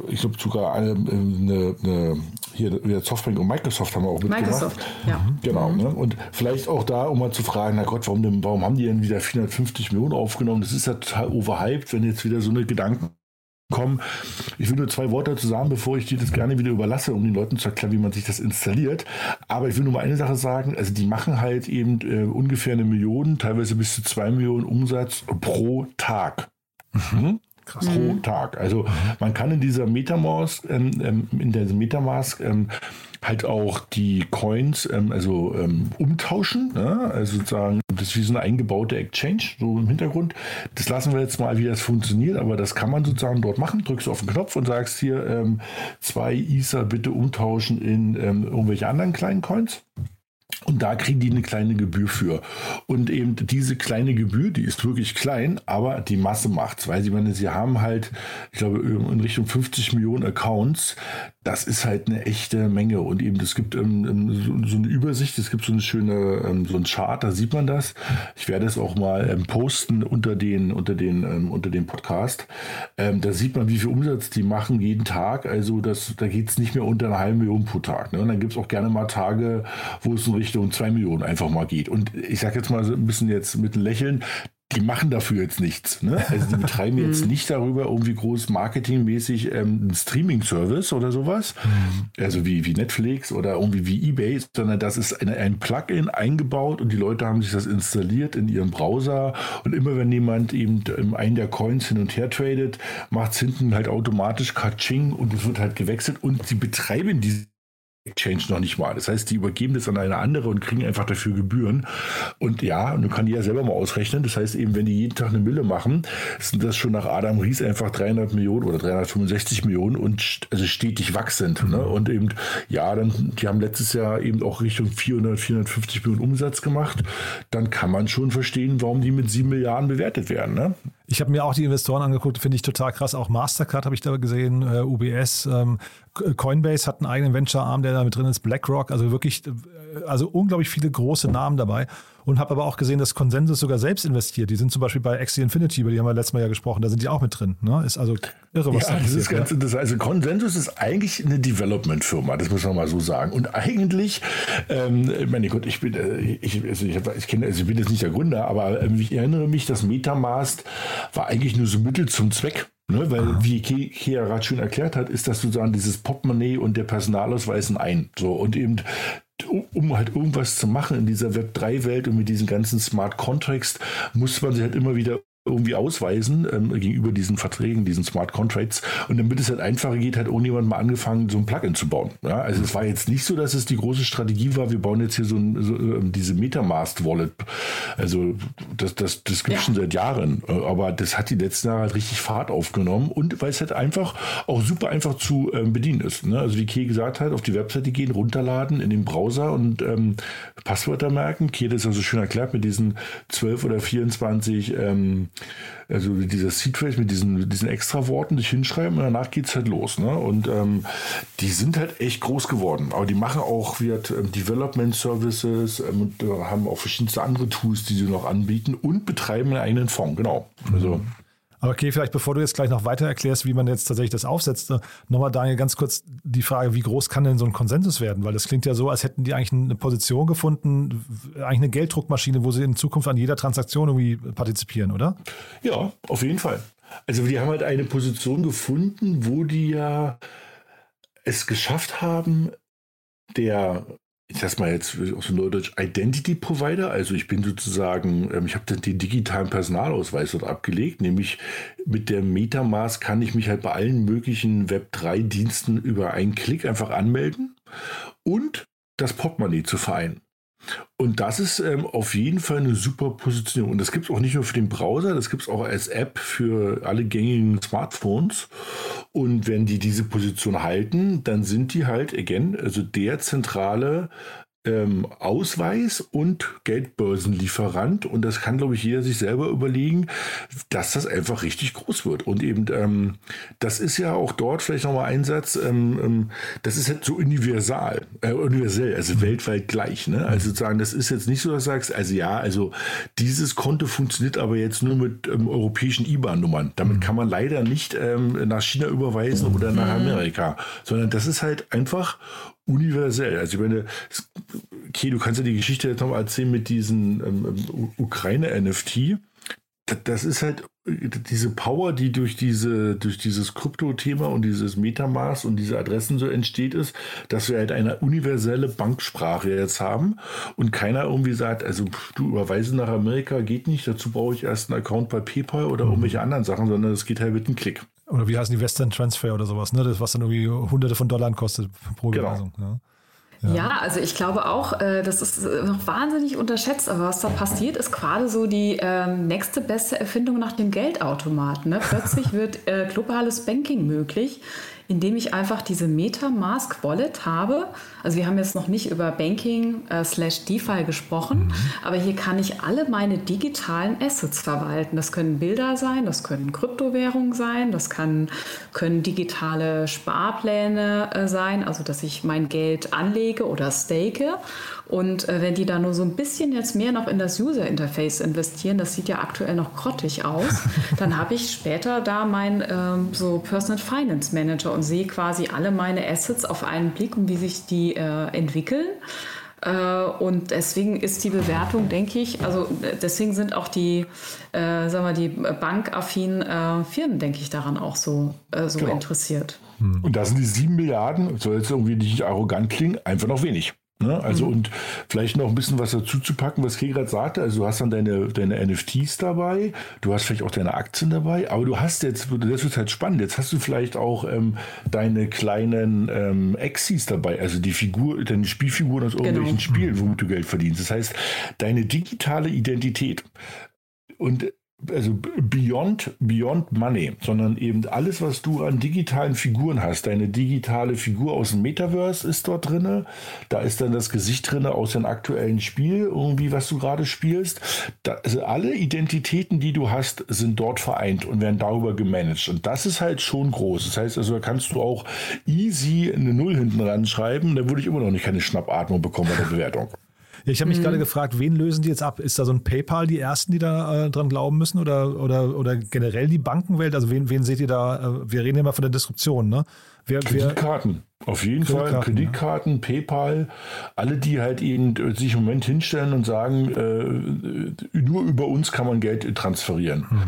ich glaube sogar eine, eine, eine, hier Softbank und Microsoft haben auch mitgemacht. Microsoft, ja. Mhm. Genau. Mhm. Ne? Und vielleicht auch da, um mal zu fragen, na Gott, warum, denn, warum haben die denn wieder 450 Millionen aufgenommen? Das ist ja total overhyped, wenn jetzt wieder so eine Gedanken kommen. Ich will nur zwei Worte dazu sagen, bevor ich dir das gerne wieder überlasse, um den Leuten zu erklären, wie man sich das installiert. Aber ich will nur mal eine Sache sagen. Also die machen halt eben äh, ungefähr eine Million, teilweise bis zu zwei Millionen Umsatz pro Tag. Mhm. Krass. Pro. Tag. Also man kann in dieser Metamask, ähm, ähm, in der Metamask ähm, halt auch die Coins ähm, also ähm, umtauschen. Ne? Also sozusagen, das ist wie so eine eingebaute Exchange, so im Hintergrund. Das lassen wir jetzt mal, wie das funktioniert, aber das kann man sozusagen dort machen. Drückst du auf den Knopf und sagst hier ähm, zwei Ether bitte umtauschen in irgendwelche anderen kleinen Coins. Und da kriegen die eine kleine Gebühr für. Und eben diese kleine Gebühr, die ist wirklich klein, aber die Masse macht's, weil sie, meine, sie haben halt, ich glaube, in Richtung 50 Millionen Accounts das ist halt eine echte Menge. Und eben, es gibt ähm, ähm, so, so, eine Übersicht, es gibt so eine schöne, ähm, so ein Chart, da sieht man das. Ich werde es auch mal ähm, posten unter den, unter den, ähm, unter dem Podcast. Ähm, da sieht man, wie viel Umsatz die machen jeden Tag. Also das, da geht es nicht mehr unter einer halben Million pro Tag. Ne? Und dann gibt es auch gerne mal Tage, wo es in Richtung zwei Millionen einfach mal geht. Und ich sage jetzt mal so ein bisschen jetzt mit Lächeln, die machen dafür jetzt nichts. Ne? Also die betreiben jetzt mhm. nicht darüber irgendwie groß marketingmäßig ähm, einen Streaming-Service oder sowas, mhm. also wie, wie Netflix oder irgendwie wie eBay, sondern das ist eine, ein Plugin eingebaut und die Leute haben sich das installiert in ihrem Browser und immer wenn jemand eben einen der Coins hin und her tradet, macht es hinten halt automatisch Kaching und es wird halt gewechselt und sie betreiben diese Exchange noch nicht mal. Das heißt, die übergeben das an eine andere und kriegen einfach dafür Gebühren. Und ja, und du kannst die ja selber mal ausrechnen. Das heißt eben, wenn die jeden Tag eine Mille machen, sind das schon nach Adam Ries einfach 300 Millionen oder 365 Millionen und also stetig wachsend. Ne? Und eben, ja, dann, die haben letztes Jahr eben auch Richtung 400, 450 Millionen Umsatz gemacht. Dann kann man schon verstehen, warum die mit 7 Milliarden bewertet werden. Ne? Ich habe mir auch die Investoren angeguckt, finde ich total krass. Auch Mastercard habe ich da gesehen, äh, UBS, ähm, Coinbase hat einen eigenen Venture-Arm, der da mit drin ist, BlackRock, also wirklich, äh, also unglaublich viele große Namen dabei. Und habe aber auch gesehen, dass Consensus sogar selbst investiert. Die sind zum Beispiel bei Axie Infinity, über die haben wir letztes Mal ja gesprochen, da sind die auch mit drin. Ne? Ist also irre, was ja, da das ist ganz ja. interessant. Also Consensus ist eigentlich eine Development-Firma, das muss man mal so sagen. Und eigentlich, ähm, meine Gott, ich bin, äh, ich, also ich, ich, kenne, also ich bin jetzt nicht der Gründer, aber äh, ich erinnere mich, dass Metamask war eigentlich nur so Mittel zum Zweck. Ne, weil, Aha. wie Ke gerade schon erklärt hat, ist das sozusagen dieses Portemonnaie und der Personalausweis ein ein. So, und eben um halt irgendwas zu machen in dieser Web3-Welt und mit diesen ganzen Smart Contracts, muss man sich halt immer wieder irgendwie ausweisen ähm, gegenüber diesen Verträgen, diesen Smart Contracts. Und damit es halt einfacher geht, hat irgendjemand mal angefangen, so ein Plugin zu bauen. Ja, also es war jetzt nicht so, dass es die große Strategie war, wir bauen jetzt hier so, ein, so ähm, diese Metamask Wallet. Also das, das, das gibt es ja. schon seit Jahren. Äh, aber das hat die letzten Jahre halt richtig Fahrt aufgenommen und weil es halt einfach auch super einfach zu ähm, bedienen ist. Ne? Also wie Key gesagt hat, auf die Webseite gehen, runterladen in den Browser und ähm, Passwörter merken. Key hat das also schön erklärt mit diesen 12 oder 24 ähm, also dieser Seed-Phrase mit diesen, diesen extra Worten sich hinschreiben und danach geht es halt los. Ne? Und ähm, die sind halt echt groß geworden. Aber die machen auch wird, ähm, Development Services ähm, und äh, haben auch verschiedenste andere Tools, die sie noch anbieten und betreiben einen eigenen Fonds. Genau. Also. Aber okay, vielleicht bevor du jetzt gleich noch weiter erklärst, wie man jetzt tatsächlich das aufsetzt, äh, nochmal Daniel ganz kurz die Frage, wie groß kann denn so ein Konsensus werden? Weil das klingt ja so, als hätten die eigentlich eine Position gefunden, eigentlich eine Gelddruckmaschine, wo sie in Zukunft an jeder Transaktion irgendwie partizipieren, oder? Ja, auf jeden Fall. Also die haben halt eine Position gefunden, wo die ja es geschafft haben, der ich sag mal jetzt aus dem Neudeutsch Identity Provider. Also ich bin sozusagen, ähm, ich habe den digitalen Personalausweis dort abgelegt, nämlich mit der Metamask kann ich mich halt bei allen möglichen Web3-Diensten über einen Klick einfach anmelden und das Portemonnaie zu vereinen. Und das ist ähm, auf jeden Fall eine super Positionierung. Und das gibt es auch nicht nur für den Browser, das gibt es auch als App für alle gängigen Smartphones. Und wenn die diese Position halten, dann sind die halt, again, also der zentrale ähm, Ausweis und Geldbörsenlieferant. Und das kann, glaube ich, jeder sich selber überlegen, dass das einfach richtig groß wird. Und eben, ähm, das ist ja auch dort vielleicht nochmal ein Satz, ähm, ähm, das ist halt so universal, äh, universell, also weltweit gleich. Ne? Also sozusagen, das ist jetzt nicht so, dass du sagst, also ja, also dieses Konto funktioniert aber jetzt nur mit ähm, europäischen IBAN-Nummern. Damit mhm. kann man leider nicht ähm, nach China überweisen oder nach mhm. Amerika, sondern das ist halt einfach universell. Also ich meine, okay, du kannst ja die Geschichte jetzt nochmal erzählen mit diesen ähm, ähm Ukraine-NFT. Das ist halt diese Power, die durch diese, durch dieses Krypto-Thema und dieses Metamaß und diese Adressen so entsteht, ist, dass wir halt eine universelle Banksprache jetzt haben und keiner irgendwie sagt, also du überweisen nach Amerika geht nicht, dazu brauche ich erst einen Account bei PayPal oder mhm. irgendwelche anderen Sachen, sondern es geht halt mit einem Klick. Oder wie heißen die Western Transfer oder sowas, ne? Das, was dann irgendwie hunderte von Dollar kostet pro genau. Überweisung. Ja. Ja. ja. also ich glaube auch, äh, das ist äh, noch wahnsinnig unterschätzt, aber was da passiert, ist gerade so die ähm, nächste beste Erfindung nach dem Geldautomaten. Ne? Plötzlich wird äh, globales Banking möglich indem ich einfach diese MetaMask Wallet habe. Also wir haben jetzt noch nicht über Banking äh, slash DeFi gesprochen, mhm. aber hier kann ich alle meine digitalen Assets verwalten. Das können Bilder sein, das können Kryptowährungen sein, das kann, können digitale Sparpläne äh, sein, also dass ich mein Geld anlege oder stake. Und äh, wenn die da nur so ein bisschen jetzt mehr noch in das User Interface investieren, das sieht ja aktuell noch grottig aus, dann habe ich später da mein ähm, so Personal Finance Manager und sehe quasi alle meine Assets auf einen Blick und wie sich die äh, entwickeln. Äh, und deswegen ist die Bewertung, denke ich, also deswegen sind auch die, äh, sagen wir, die bankaffinen äh, Firmen, denke ich, daran auch so, äh, so genau. interessiert. Und da sind die sieben Milliarden, soll jetzt irgendwie nicht arrogant klingen, einfach noch wenig. Ne? Also mhm. und vielleicht noch ein bisschen was dazu zu packen, was Kay gerade sagte. Also du hast dann deine, deine NFTs dabei, du hast vielleicht auch deine Aktien dabei, aber du hast jetzt, das wird halt spannend, jetzt hast du vielleicht auch ähm, deine kleinen ähm, Exis dabei, also die Figur, deine Spielfiguren aus irgendwelchen genau. Spielen, womit du Geld verdienst. Das heißt, deine digitale Identität. Und also beyond, beyond money, sondern eben alles, was du an digitalen Figuren hast. Deine digitale Figur aus dem Metaverse ist dort drin. Da ist dann das Gesicht drin aus dem aktuellen Spiel, irgendwie, was du gerade spielst. Da, also alle Identitäten, die du hast, sind dort vereint und werden darüber gemanagt. Und das ist halt schon groß. Das heißt also, da kannst du auch easy eine Null hinten ran schreiben. Da würde ich immer noch nicht keine Schnappatmung bekommen bei der Bewertung. Ja, ich habe mich mhm. gerade gefragt, wen lösen die jetzt ab? Ist da so ein PayPal die ersten, die da äh, dran glauben müssen oder, oder, oder generell die Bankenwelt? Also wen, wen seht ihr da? Äh, wir reden ja mal von der Disruption, ne? Wer, Kreditkarten. Wer, Auf jeden Kreditkarten, Fall Kreditkarten, ja. PayPal, alle, die halt eben äh, sich im Moment hinstellen und sagen, äh, nur über uns kann man Geld transferieren. Mhm.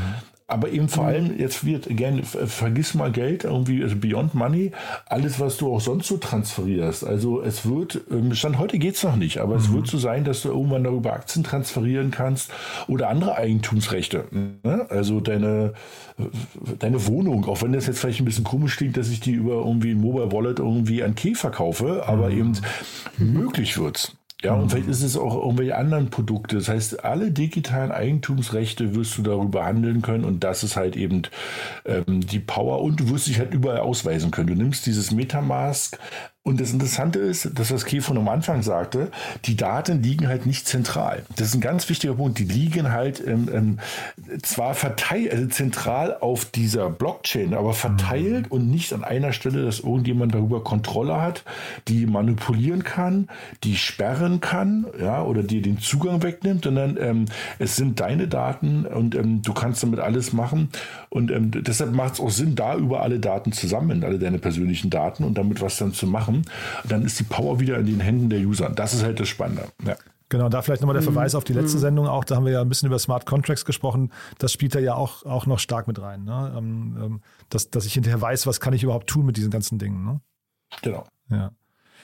Aber eben vor allem, jetzt wird gerne, vergiss mal Geld, irgendwie also Beyond Money, alles, was du auch sonst so transferierst. Also es wird, ähm, Stand heute geht es noch nicht, aber mhm. es wird so sein, dass du irgendwann darüber Aktien transferieren kannst oder andere Eigentumsrechte. Ne? Also deine, deine Wohnung, auch wenn das jetzt vielleicht ein bisschen komisch klingt, dass ich die über irgendwie ein Mobile Wallet irgendwie an Key verkaufe, aber mhm. eben möglich wird's. Ja, und mhm. vielleicht ist es auch irgendwelche anderen Produkte. Das heißt, alle digitalen Eigentumsrechte wirst du darüber handeln können und das ist halt eben ähm, die Power und du wirst dich halt überall ausweisen können. Du nimmst dieses Metamask und das Interessante ist, dass was Kefon am Anfang sagte, die Daten liegen halt nicht zentral. Das ist ein ganz wichtiger Punkt. Die liegen halt ähm, ähm, zwar verteilt, also zentral auf dieser Blockchain, aber verteilt mhm. und nicht an einer Stelle, dass irgendjemand darüber Kontrolle hat, die manipulieren kann, die sperren kann, ja, oder dir den Zugang wegnimmt, sondern ähm, es sind deine Daten und ähm, du kannst damit alles machen. Und ähm, deshalb macht es auch Sinn, da über alle Daten zusammen, alle deine persönlichen Daten und damit was dann zu machen haben, dann ist die Power wieder in den Händen der User. Das ist halt das Spannende. Ja. Genau, da vielleicht nochmal der mhm. Verweis auf die letzte mhm. Sendung auch. Da haben wir ja ein bisschen über Smart Contracts gesprochen. Das spielt da ja auch, auch noch stark mit rein. Ne? Ähm, ähm, dass, dass ich hinterher weiß, was kann ich überhaupt tun mit diesen ganzen Dingen. Ne? Genau. Ja.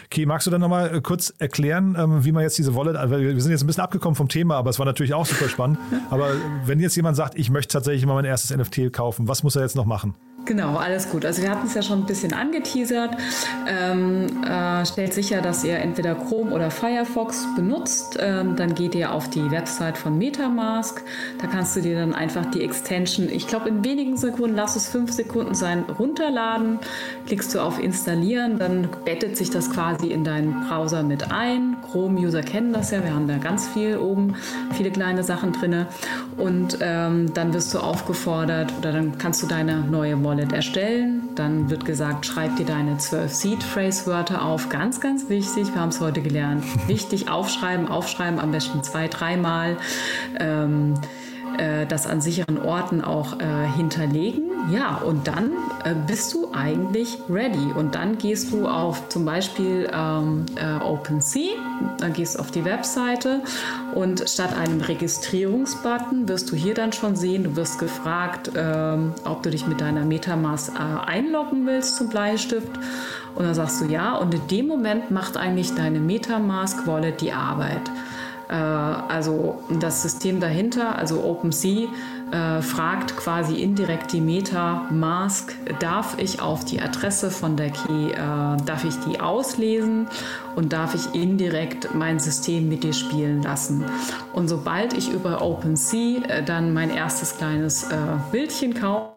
Okay, magst du dann nochmal äh, kurz erklären, ähm, wie man jetzt diese Wallet, also wir sind jetzt ein bisschen abgekommen vom Thema, aber es war natürlich auch super spannend. Aber wenn jetzt jemand sagt, ich möchte tatsächlich mal mein erstes NFT kaufen, was muss er jetzt noch machen? Genau, alles gut. Also wir hatten es ja schon ein bisschen angeteasert. Ähm, äh, stellt sicher, dass ihr entweder Chrome oder Firefox benutzt. Ähm, dann geht ihr auf die Website von Metamask. Da kannst du dir dann einfach die Extension, ich glaube in wenigen Sekunden, lass es fünf Sekunden sein, runterladen. Klickst du auf Installieren, dann bettet sich das quasi in deinen Browser mit ein. Chrome-User kennen das ja, wir haben da ganz viel oben, viele kleine Sachen drin. Und ähm, dann wirst du aufgefordert oder dann kannst du deine neue Wallet Wallet erstellen. Dann wird gesagt, schreib dir deine 12 Seed-Phrase-Wörter auf. Ganz, ganz wichtig, wir haben es heute gelernt. Wichtig, aufschreiben, aufschreiben, am besten zwei, dreimal. Ähm, äh, das an sicheren Orten auch äh, hinterlegen. Ja, und dann äh, bist du eigentlich ready. Und dann gehst du auf zum Beispiel ähm, äh, OpenSea, dann gehst du auf die Webseite und statt einem Registrierungsbutton wirst du hier dann schon sehen, du wirst gefragt, ähm, ob du dich mit deiner Metamask äh, einloggen willst zum Bleistift. Und dann sagst du ja. Und in dem Moment macht eigentlich deine Metamask Wallet die Arbeit. Äh, also das System dahinter, also OpenSea, äh, fragt quasi indirekt die MetaMask, darf ich auf die Adresse von der Key, äh, darf ich die auslesen und darf ich indirekt mein System mit dir spielen lassen. Und sobald ich über OpenSea dann mein erstes kleines Bildchen kaufe,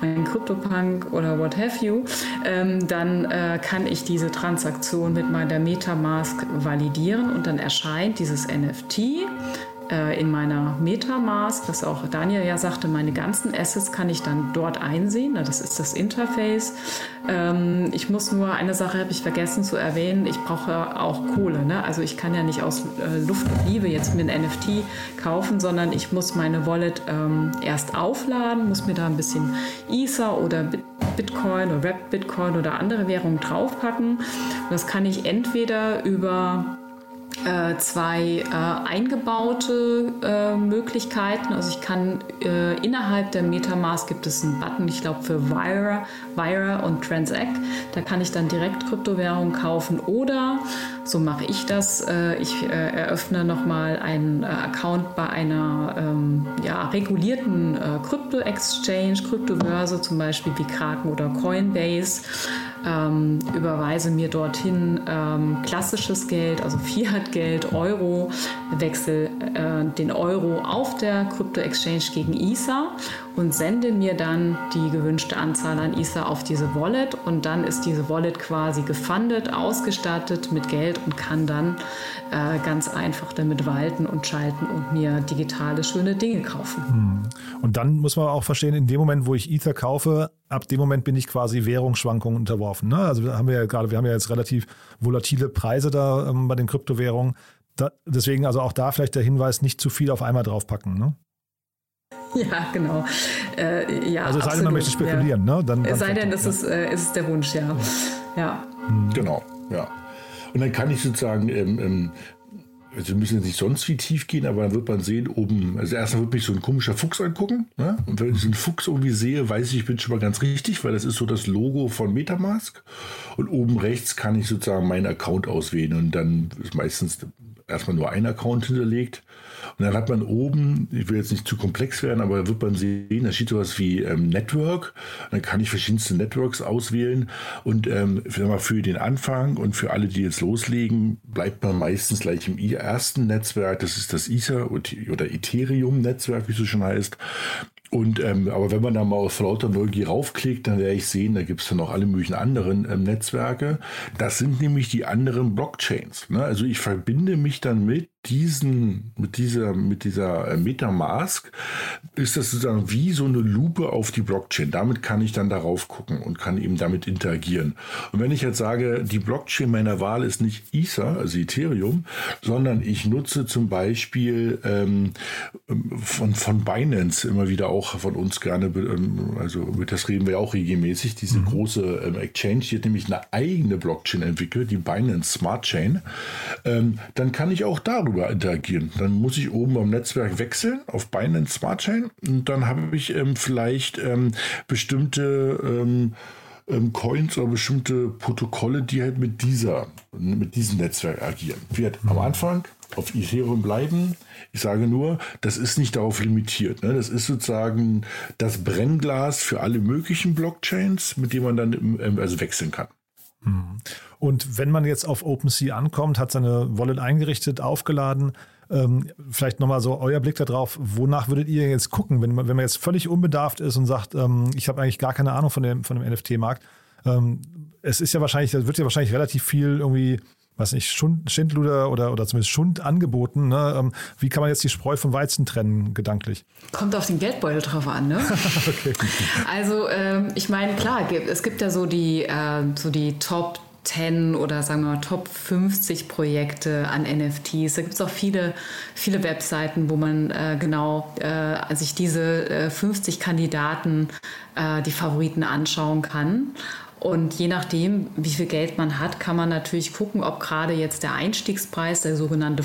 mein CryptoPunk oder what have you, ähm, dann äh, kann ich diese Transaktion mit meiner Metamask validieren und dann erscheint dieses NFT äh, in meiner Metamask, was auch Daniel ja sagte, meine ganzen Assets kann ich dann dort einsehen. Das ist das Interface. Ähm, ich muss nur, eine Sache habe ich vergessen zu erwähnen, ich brauche auch Kohle. Ne? Also ich kann ja nicht aus äh, Luft und Liebe jetzt mir ein NFT kaufen, sondern ich muss meine Wallet ähm, erst aufladen, muss mir da ein bisschen Ether oder Bitcoin oder Rap Bitcoin oder andere Währungen draufpacken. Das kann ich entweder über zwei äh, eingebaute äh, Möglichkeiten. Also ich kann äh, innerhalb der Metamask gibt es einen Button, ich glaube für Wire, Wire und Transact. Da kann ich dann direkt Kryptowährungen kaufen oder so mache ich das. Äh, ich äh, eröffne nochmal einen Account bei einer ähm, ja, regulierten Krypto-Exchange, Kryptobörse, zum Beispiel wie Kraken oder Coinbase ähm, überweise mir dorthin ähm, klassisches Geld, also Fiat-Geld, Euro, wechsle äh, den Euro auf der Krypto-Exchange gegen ISA und sende mir dann die gewünschte Anzahl an Ether auf diese Wallet und dann ist diese Wallet quasi gefundet, ausgestattet mit Geld und kann dann äh, ganz einfach damit walten und schalten und mir digitale schöne Dinge kaufen. Hm. Und dann muss man auch verstehen, in dem Moment, wo ich Ether kaufe, ab dem Moment bin ich quasi Währungsschwankungen unterworfen. Ne? Also haben wir ja gerade, wir haben ja jetzt relativ volatile Preise da ähm, bei den Kryptowährungen. Da, deswegen also auch da vielleicht der Hinweis, nicht zu viel auf einmal draufpacken. Ne? Ja, genau. Äh, ja, also es sei denn, man möchte spekulieren, ja. ne? Dann, dann es sei denn, das ist, äh, ist der Wunsch, ja. ja. Genau, ja. Und dann kann ich sozusagen, ähm, ähm, also wir müssen jetzt nicht sonst wie tief gehen, aber dann wird man sehen, oben, also erstmal wird mich so ein komischer Fuchs angucken. Ne? Und wenn ich diesen Fuchs irgendwie sehe, weiß ich, ich bin schon mal ganz richtig, weil das ist so das Logo von Metamask. Und oben rechts kann ich sozusagen meinen Account auswählen und dann ist meistens erstmal nur ein Account hinterlegt. Und dann hat man oben, ich will jetzt nicht zu komplex werden, aber da wird man sehen, da steht sowas wie ähm, Network. Dann kann ich verschiedenste Networks auswählen. Und ähm, für den Anfang und für alle, die jetzt loslegen, bleibt man meistens gleich im ersten Netzwerk. Das ist das Ether oder Ethereum-Netzwerk, wie es so schon heißt. Und ähm, aber wenn man da mal auf lauter Neugier raufklickt, dann werde ich sehen, da gibt es dann auch alle möglichen anderen ähm, Netzwerke. Das sind nämlich die anderen Blockchains. Ne? Also ich verbinde mich dann mit diesen, mit dieser, mit dieser äh, Metamask ist das sozusagen wie so eine Lupe auf die Blockchain. Damit kann ich dann darauf gucken und kann eben damit interagieren. Und wenn ich jetzt sage, die Blockchain meiner Wahl ist nicht Ether, also Ethereum, sondern ich nutze zum Beispiel ähm, von, von Binance immer wieder auch von uns gerne, ähm, also über das reden wir auch regelmäßig, diese mhm. große ähm, Exchange, die hat nämlich eine eigene Blockchain entwickelt, die Binance Smart Chain. Ähm, dann kann ich auch darüber darüber interagieren. Dann muss ich oben am Netzwerk wechseln auf Binance Smart Chain und dann habe ich ähm, vielleicht ähm, bestimmte ähm, ähm, Coins oder bestimmte Protokolle, die halt mit dieser, mit diesem Netzwerk agieren. Wird am Anfang auf Ethereum bleiben. Ich sage nur, das ist nicht darauf limitiert. Ne? Das ist sozusagen das Brennglas für alle möglichen Blockchains, mit denen man dann ähm, also wechseln kann. Mhm. Und wenn man jetzt auf OpenSea ankommt, hat seine Wallet eingerichtet, aufgeladen, ähm, vielleicht nochmal so euer Blick darauf, wonach würdet ihr jetzt gucken, wenn man, wenn man jetzt völlig unbedarft ist und sagt, ähm, ich habe eigentlich gar keine Ahnung von dem, von dem NFT-Markt. Ähm, es ist ja wahrscheinlich, da wird ja wahrscheinlich relativ viel irgendwie weiß nicht, Schund, Schindluder oder, oder zumindest Schund angeboten. Ne? Ähm, wie kann man jetzt die Spreu vom Weizen trennen, gedanklich? Kommt auf den Geldbeutel drauf an, ne? okay. Also ähm, ich meine, klar, es gibt ja so die, äh, so die Top 10 oder sagen wir mal Top 50 Projekte an NFTs. Da gibt es auch viele, viele Webseiten, wo man äh, genau äh, sich diese äh, 50 Kandidaten, äh, die Favoriten anschauen kann. Und je nachdem, wie viel Geld man hat, kann man natürlich gucken, ob gerade jetzt der Einstiegspreis, der sogenannte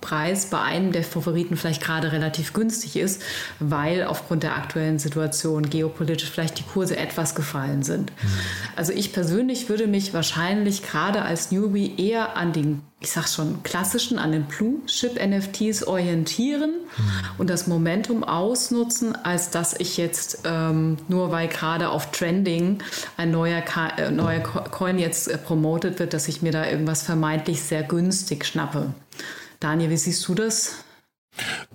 Floorpreis, bei einem der Favoriten vielleicht gerade relativ günstig ist, weil aufgrund der aktuellen Situation geopolitisch vielleicht die Kurse etwas gefallen sind. Mhm. Also ich persönlich würde mich wahrscheinlich gerade als Newbie eher an den ich sag schon, klassischen, an den Blue-Chip-NFTs orientieren mhm. und das Momentum ausnutzen, als dass ich jetzt ähm, nur weil gerade auf Trending ein neuer, Ka äh, neuer Coin jetzt äh, promotet wird, dass ich mir da irgendwas vermeintlich sehr günstig schnappe. Daniel, wie siehst du das?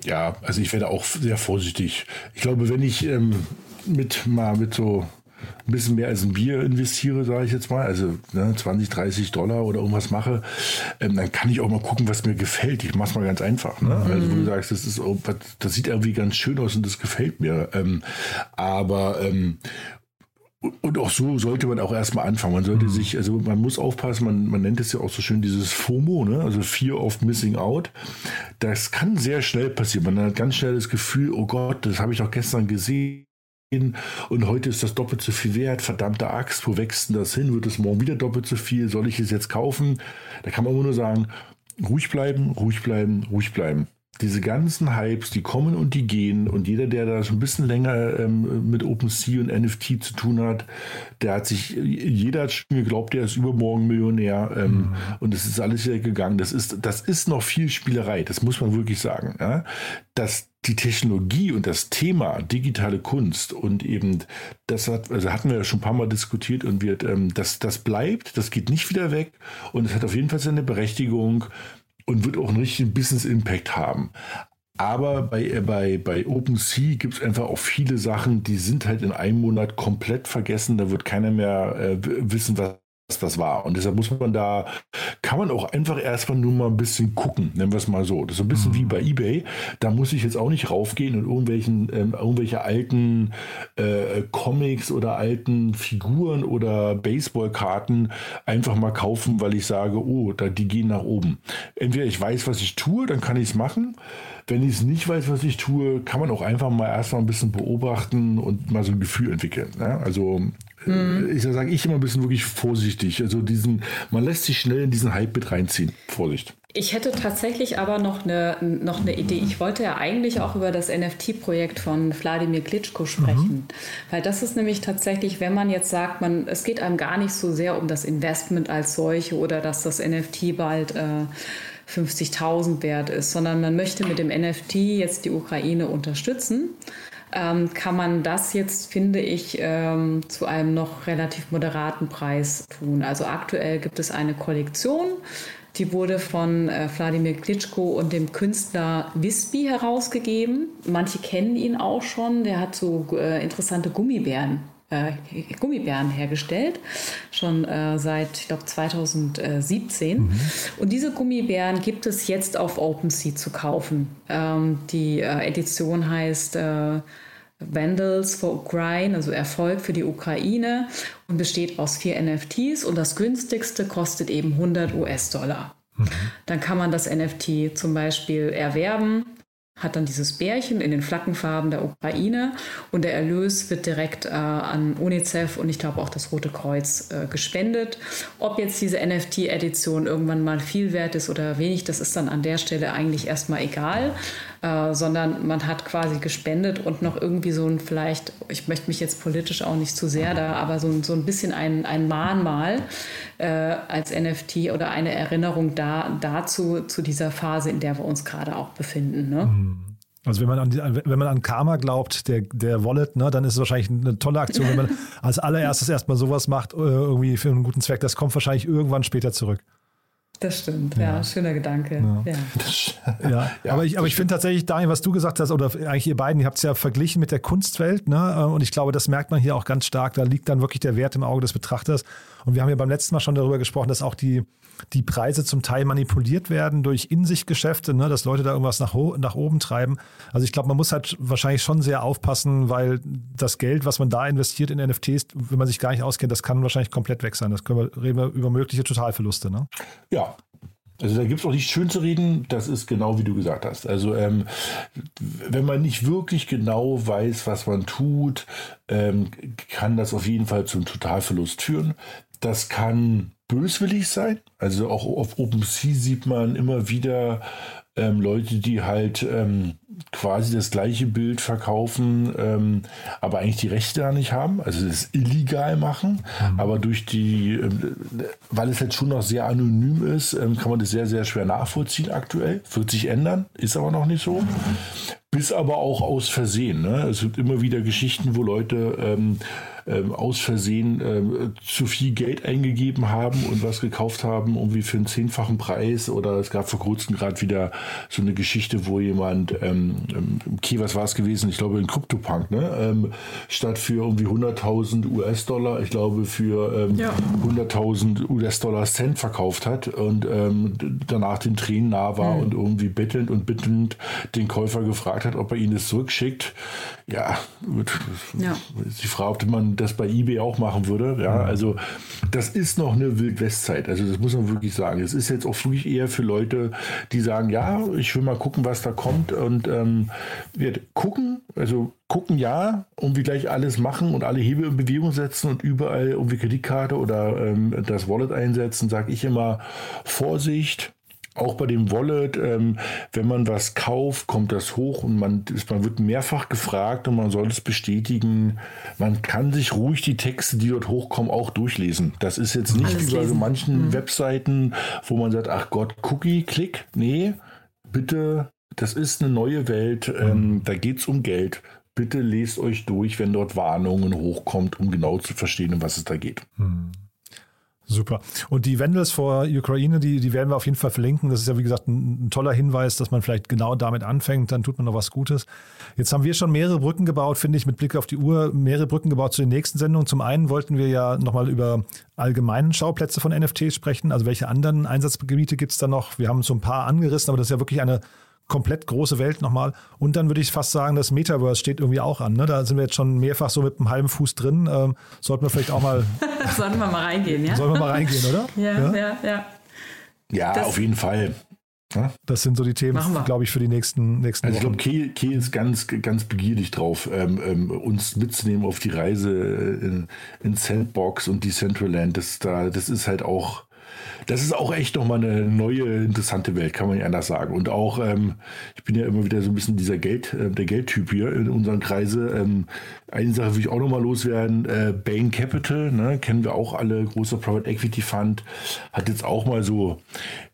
Ja, also ich werde auch sehr vorsichtig. Ich glaube, wenn ich ähm, mit mal mit so ein bisschen mehr als ein Bier investiere, sage ich jetzt mal, also ne, 20, 30 Dollar oder irgendwas mache, ähm, dann kann ich auch mal gucken, was mir gefällt. Ich mache es mal ganz einfach. Ne? Mhm. Also wo du sagst, das, ist, das sieht irgendwie ganz schön aus und das gefällt mir. Ähm, aber ähm, und auch so sollte man auch erstmal anfangen. Man sollte mhm. sich, also man muss aufpassen, man, man nennt es ja auch so schön dieses FOMO, ne? also Fear of Missing Out. Das kann sehr schnell passieren. Man hat ganz schnell das Gefühl, oh Gott, das habe ich doch gestern gesehen und heute ist das doppelt so viel wert. Verdammte Axt, wo wächst denn das hin? Wird es morgen wieder doppelt so viel? Soll ich es jetzt kaufen? Da kann man nur sagen, ruhig bleiben, ruhig bleiben, ruhig bleiben diese ganzen Hypes, die kommen und die gehen und jeder, der da schon ein bisschen länger ähm, mit OpenSea und NFT zu tun hat, der hat sich, jeder hat schon geglaubt, der ist übermorgen Millionär ähm, mhm. und es ist alles wieder gegangen. Das ist, das ist noch viel Spielerei, das muss man wirklich sagen. Ja? Dass die Technologie und das Thema digitale Kunst und eben das hat, also hatten wir ja schon ein paar Mal diskutiert und wird, ähm, das, das bleibt, das geht nicht wieder weg und es hat auf jeden Fall seine Berechtigung und wird auch einen richtigen Business Impact haben. Aber bei, äh, bei, bei OpenSea gibt es einfach auch viele Sachen, die sind halt in einem Monat komplett vergessen. Da wird keiner mehr äh, wissen, was das war. Und deshalb muss man da, kann man auch einfach erstmal nur mal ein bisschen gucken, nennen wir es mal so. Das ist so ein bisschen mhm. wie bei Ebay. Da muss ich jetzt auch nicht raufgehen und irgendwelchen, ähm, irgendwelche alten äh, Comics oder alten Figuren oder Baseballkarten einfach mal kaufen, weil ich sage, oh, da, die gehen nach oben. Entweder ich weiß, was ich tue, dann kann ich es machen. Wenn ich es nicht weiß, was ich tue, kann man auch einfach mal erstmal ein bisschen beobachten und mal so ein Gefühl entwickeln. Ne? Also mhm. ich sage ich immer ein bisschen wirklich vorsichtig. Also diesen, man lässt sich schnell in diesen Hype mit reinziehen. Vorsicht. Ich hätte tatsächlich aber noch eine, noch eine Idee. Ich wollte ja eigentlich auch über das NFT-Projekt von Wladimir Klitschko sprechen. Mhm. Weil das ist nämlich tatsächlich, wenn man jetzt sagt, man, es geht einem gar nicht so sehr um das Investment als solche oder dass das NFT bald äh, 50.000 wert ist, sondern man möchte mit dem NFT jetzt die Ukraine unterstützen ähm, kann man das jetzt, finde ich, ähm, zu einem noch relativ moderaten Preis tun. Also aktuell gibt es eine Kollektion die wurde von äh, Wladimir Klitschko und dem Künstler Wisby herausgegeben. Manche kennen ihn auch schon. Der hat so äh, interessante Gummibären äh, Gummibären hergestellt, schon äh, seit, ich glaube, 2017. Mhm. Und diese Gummibären gibt es jetzt auf OpenSea zu kaufen. Ähm, die äh, Edition heißt äh, Vandals for Ukraine, also Erfolg für die Ukraine und besteht aus vier NFTs und das günstigste kostet eben 100 US-Dollar. Mhm. Dann kann man das NFT zum Beispiel erwerben hat dann dieses Bärchen in den Flaggenfarben der Ukraine und der Erlös wird direkt äh, an UNICEF und ich glaube auch das Rote Kreuz äh, gespendet. Ob jetzt diese NFT-Edition irgendwann mal viel wert ist oder wenig, das ist dann an der Stelle eigentlich erstmal egal, äh, sondern man hat quasi gespendet und noch irgendwie so ein vielleicht, ich möchte mich jetzt politisch auch nicht zu sehr da, aber so, so ein bisschen ein, ein Mahnmal äh, als NFT oder eine Erinnerung da, dazu, zu dieser Phase, in der wir uns gerade auch befinden. Ne? Mhm. Also wenn man an, die, wenn man an Karma glaubt, der, der Wallet, ne, dann ist es wahrscheinlich eine tolle Aktion, wenn man als allererstes erstmal sowas macht, äh, irgendwie für einen guten Zweck. Das kommt wahrscheinlich irgendwann später zurück. Das stimmt, ja, ja schöner Gedanke. Ja, ja. ja aber ich, aber ich finde tatsächlich, Daniel, was du gesagt hast, oder eigentlich ihr beiden, ihr habt es ja verglichen mit der Kunstwelt, ne? Und ich glaube, das merkt man hier auch ganz stark. Da liegt dann wirklich der Wert im Auge des Betrachters. Und wir haben ja beim letzten Mal schon darüber gesprochen, dass auch die, die Preise zum Teil manipuliert werden durch In-sich-Geschäfte, ne, dass Leute da irgendwas nach, nach oben treiben. Also ich glaube, man muss halt wahrscheinlich schon sehr aufpassen, weil das Geld, was man da investiert in NFTs, wenn man sich gar nicht auskennt, das kann wahrscheinlich komplett weg sein. Das können wir, reden wir über mögliche Totalverluste. Ne? Ja, also da gibt es auch nicht schön zu reden, das ist genau wie du gesagt hast. Also ähm, wenn man nicht wirklich genau weiß, was man tut, ähm, kann das auf jeden Fall zum Totalverlust führen. Das kann böswillig sein. Also auch auf OpenSea sieht man immer wieder ähm, Leute, die halt ähm, quasi das gleiche Bild verkaufen, ähm, aber eigentlich die Rechte da nicht haben, also es illegal machen, mhm. aber durch die, ähm, weil es jetzt schon noch sehr anonym ist, ähm, kann man das sehr, sehr schwer nachvollziehen aktuell. Wird sich ändern, ist aber noch nicht so. Mhm. Bis aber auch aus Versehen. Ne? Es gibt immer wieder Geschichten, wo Leute ähm, aus Versehen ähm, zu viel Geld eingegeben haben und was gekauft haben, irgendwie für einen zehnfachen Preis. Oder es gab vor kurzem gerade wieder so eine Geschichte, wo jemand, ähm, ähm okay, was war es gewesen? Ich glaube in CryptoPunk, ne? Ähm, statt für irgendwie 100.000 US-Dollar, ich glaube für ähm, ja. 100.000 US-Dollar Cent verkauft hat und danach den Tränen nah war mhm. und irgendwie bettelnd und bittend den Käufer gefragt hat, ob er ihn das zurückschickt. Ja, ja. die Frage, ob man das bei eBay auch machen würde. Ja, mhm. also das ist noch eine Wildwestzeit. Also das muss man wirklich sagen. Es ist jetzt auch wirklich eher für Leute, die sagen, ja, ich will mal gucken, was da kommt und ähm, wird gucken, also gucken ja, irgendwie gleich alles machen und alle Hebel in Bewegung setzen und überall irgendwie Kreditkarte oder ähm, das Wallet einsetzen, sage ich immer Vorsicht auch bei dem Wallet, ähm, wenn man was kauft, kommt das hoch und man, man wird mehrfach gefragt und man soll es bestätigen. Man kann sich ruhig die Texte, die dort hochkommen, auch durchlesen. Das ist jetzt nicht Alles wie bei so manchen mhm. Webseiten, wo man sagt, ach Gott, Cookie, Klick. Nee, bitte, das ist eine neue Welt, ähm, mhm. da geht es um Geld. Bitte lest euch durch, wenn dort Warnungen hochkommt, um genau zu verstehen, um was es da geht. Mhm. Super. Und die Vandals vor Ukraine, die, die werden wir auf jeden Fall verlinken. Das ist ja, wie gesagt, ein, ein, toller Hinweis, dass man vielleicht genau damit anfängt. Dann tut man noch was Gutes. Jetzt haben wir schon mehrere Brücken gebaut, finde ich, mit Blick auf die Uhr, mehrere Brücken gebaut zu den nächsten Sendungen. Zum einen wollten wir ja nochmal über allgemeinen Schauplätze von NFTs sprechen. Also welche anderen Einsatzgebiete gibt es da noch? Wir haben so ein paar angerissen, aber das ist ja wirklich eine komplett große Welt nochmal. Und dann würde ich fast sagen, das Metaverse steht irgendwie auch an. Ne? Da sind wir jetzt schon mehrfach so mit einem halben Fuß drin. Ähm, sollten wir vielleicht auch mal. sollten wir mal reingehen, ja? Sollten wir mal reingehen, oder? ja, ja, ja. Ja, ja auf jeden Fall. Ja? Das sind so die Themen, glaube ich, für die nächsten, nächsten also Wochen. Ich glaube, Key, Key ist ganz, ganz begierig drauf, ähm, ähm, uns mitzunehmen auf die Reise in, in Sandbox und Decentraland. Das, da, das ist halt auch das ist auch echt nochmal eine neue, interessante Welt, kann man nicht anders sagen. Und auch, ähm, ich bin ja immer wieder so ein bisschen dieser Geld, äh, der Geldtyp hier in unseren Kreise. Ähm, eine Sache will ich auch nochmal loswerden. Äh, Bain Capital, ne, kennen wir auch alle, großer Private Equity Fund, hat jetzt auch mal so,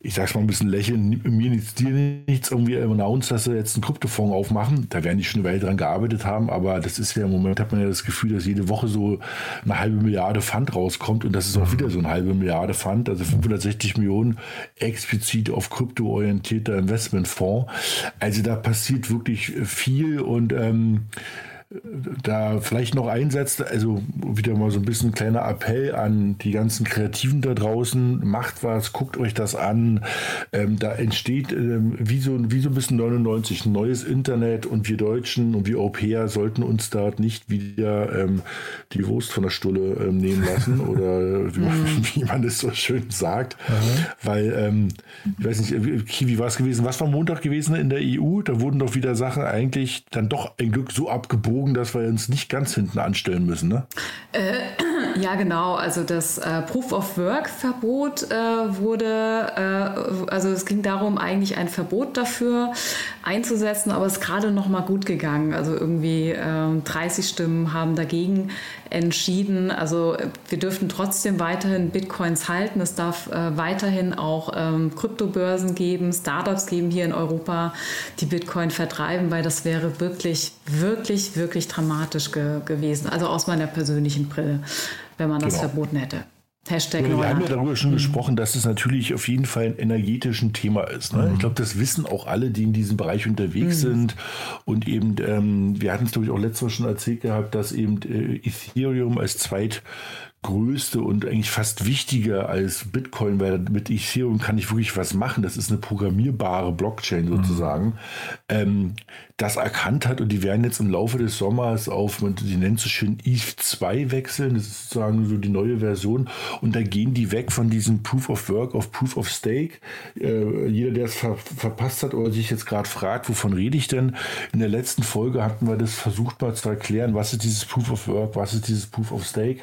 ich sag's mal ein bisschen lächeln, mir nichts, dir nichts, irgendwie announced, dass sie jetzt einen Kryptofonds aufmachen. Da werden die schon eine Weile dran gearbeitet haben, aber das ist ja im Moment, hat man ja das Gefühl, dass jede Woche so eine halbe Milliarde Fund rauskommt und das ist auch wieder so eine halbe Milliarde Fund, also 560 Millionen explizit auf kryptoorientierter Investmentfonds. Also da passiert wirklich viel und ähm, da vielleicht noch einsetzt, also wieder mal so ein bisschen ein kleiner Appell an die ganzen Kreativen da draußen, macht was, guckt euch das an. Ähm, da entsteht ähm, wie, so, wie so ein bisschen 99 ein neues Internet und wir Deutschen und wir Europäer sollten uns da nicht wieder ähm, die Wurst von der Stulle ähm, nehmen lassen oder wie, man, wie man es so schön sagt. Mhm. Weil, ähm, ich weiß nicht, äh, wie war es gewesen? Was war Montag gewesen in der EU? Da wurden doch wieder Sachen eigentlich dann doch ein Glück so abgebogen, Bogen, dass wir uns nicht ganz hinten anstellen müssen, ne? Äh, ja, genau. Also das äh, Proof of Work-Verbot äh, wurde, äh, also es ging darum, eigentlich ein Verbot dafür einzusetzen, aber es ist gerade noch mal gut gegangen. Also irgendwie 30 ähm, Stimmen haben dagegen entschieden. Also wir dürften trotzdem weiterhin Bitcoins halten. Es darf äh, weiterhin auch ähm, Kryptobörsen geben, Startups geben hier in Europa, die Bitcoin vertreiben, weil das wäre wirklich, wirklich, wirklich dramatisch ge gewesen. Also aus meiner persönlichen Brille, wenn man das genau. verboten hätte. Hashtag Wir haben ja darüber schon mhm. gesprochen, dass es natürlich auf jeden Fall ein energetischen Thema ist. Ne? Mhm. Ich glaube, das wissen auch alle, die in diesem Bereich unterwegs mhm. sind. Und eben, ähm, wir hatten es, glaube ich, auch letztes Mal schon erzählt gehabt, dass eben äh, Ethereum als zweit größte und eigentlich fast wichtiger als Bitcoin, weil mit Ethereum kann ich wirklich was machen. Das ist eine programmierbare Blockchain mhm. sozusagen, mhm. ähm, das erkannt hat und die werden jetzt im Laufe des Sommers auf, die nennt es schön ETH 2 wechseln. Das ist sozusagen so die neue Version und da gehen die weg von diesem Proof of Work auf Proof of Stake. Äh, jeder, der es ver verpasst hat oder sich jetzt gerade fragt, wovon rede ich denn? In der letzten Folge hatten wir das versucht mal zu erklären, was ist dieses Proof of Work, was ist dieses Proof of Stake.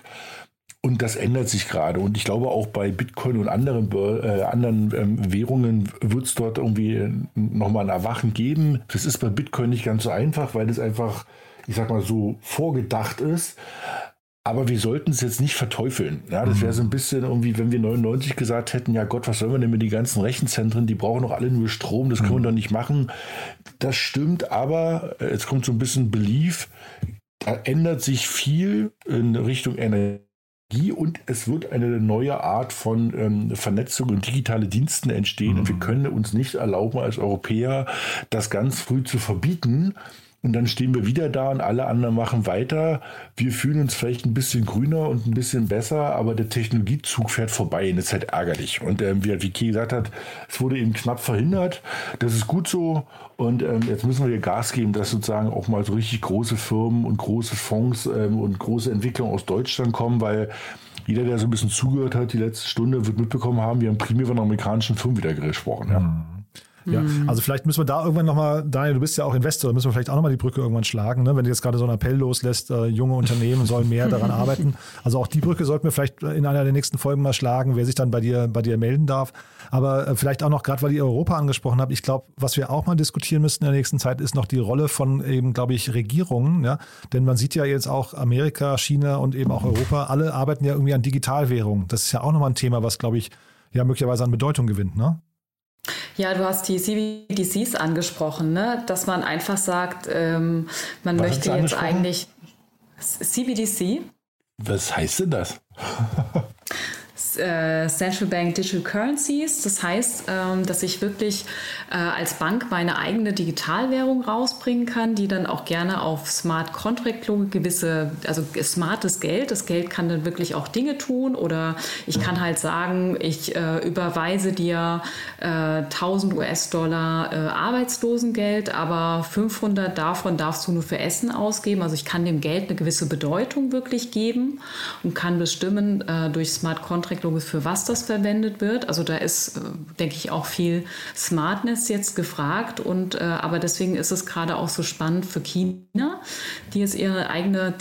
Und das ändert sich gerade. Und ich glaube auch bei Bitcoin und anderen, äh, anderen ähm, Währungen wird es dort irgendwie äh, nochmal ein Erwachen geben. Das ist bei Bitcoin nicht ganz so einfach, weil es einfach, ich sag mal, so vorgedacht ist. Aber wir sollten es jetzt nicht verteufeln. Ja, das wäre so ein bisschen irgendwie, wenn wir 99 gesagt hätten, ja Gott, was sollen wir denn mit den ganzen Rechenzentren? Die brauchen doch alle nur Strom, das können wir mhm. doch nicht machen. Das stimmt, aber äh, jetzt kommt so ein bisschen Belief. Da ändert sich viel in Richtung Energie und es wird eine neue Art von ähm, Vernetzung und digitale Diensten entstehen. Mhm. Und wir können uns nicht erlauben, als Europäer das ganz früh zu verbieten, und dann stehen wir wieder da und alle anderen machen weiter. Wir fühlen uns vielleicht ein bisschen grüner und ein bisschen besser, aber der Technologiezug fährt vorbei und das ist halt ärgerlich. Und ähm, wie, wie Key gesagt hat, es wurde eben knapp verhindert. Das ist gut so. Und ähm, jetzt müssen wir hier Gas geben, dass sozusagen auch mal so richtig große Firmen und große Fonds ähm, und große Entwicklungen aus Deutschland kommen, weil jeder, der so ein bisschen zugehört hat, die letzte Stunde, wird mitbekommen haben, wir haben primär von amerikanischen Firmen wieder gesprochen. Ja. Mhm. Ja, mhm. also vielleicht müssen wir da irgendwann nochmal, Daniel, du bist ja auch Investor, da müssen wir vielleicht auch nochmal die Brücke irgendwann schlagen, ne? wenn du jetzt gerade so einen Appell loslässt, äh, junge Unternehmen sollen mehr daran arbeiten. Also auch die Brücke sollten wir vielleicht in einer der nächsten Folgen mal schlagen, wer sich dann bei dir, bei dir melden darf. Aber äh, vielleicht auch noch, gerade weil ihr Europa angesprochen habt, ich glaube, was wir auch mal diskutieren müssten in der nächsten Zeit, ist noch die Rolle von eben, glaube ich, Regierungen. Ja? Denn man sieht ja jetzt auch Amerika, China und eben auch Europa, alle arbeiten ja irgendwie an Digitalwährung. Das ist ja auch nochmal ein Thema, was, glaube ich, ja möglicherweise an Bedeutung gewinnt, ne? Ja, du hast die CBDCs angesprochen, ne? dass man einfach sagt, ähm, man Was möchte jetzt eigentlich CBDC. Was heißt denn das? äh, Central Bank Digital Currencies. Das heißt, ähm, dass ich wirklich äh, als Bank meine eigene Digitalwährung rausbringen kann, die dann auch gerne auf Smart Contract gewisse, also smartes Geld. Das Geld kann dann wirklich auch Dinge tun oder ich kann halt sagen, ich äh, überweise dir 1000 äh, US-Dollar äh, Arbeitslosengeld, aber 500 davon darfst du nur für Essen ausgeben. Also ich kann dem Geld eine gewisse Bedeutung wirklich geben und kann bestimmen durch Smart Contract logisch, für was das verwendet wird. Also da ist, äh, denke ich, auch viel Smartness jetzt gefragt. Und, äh, aber deswegen ist es gerade auch so spannend für China, die jetzt ihre eigene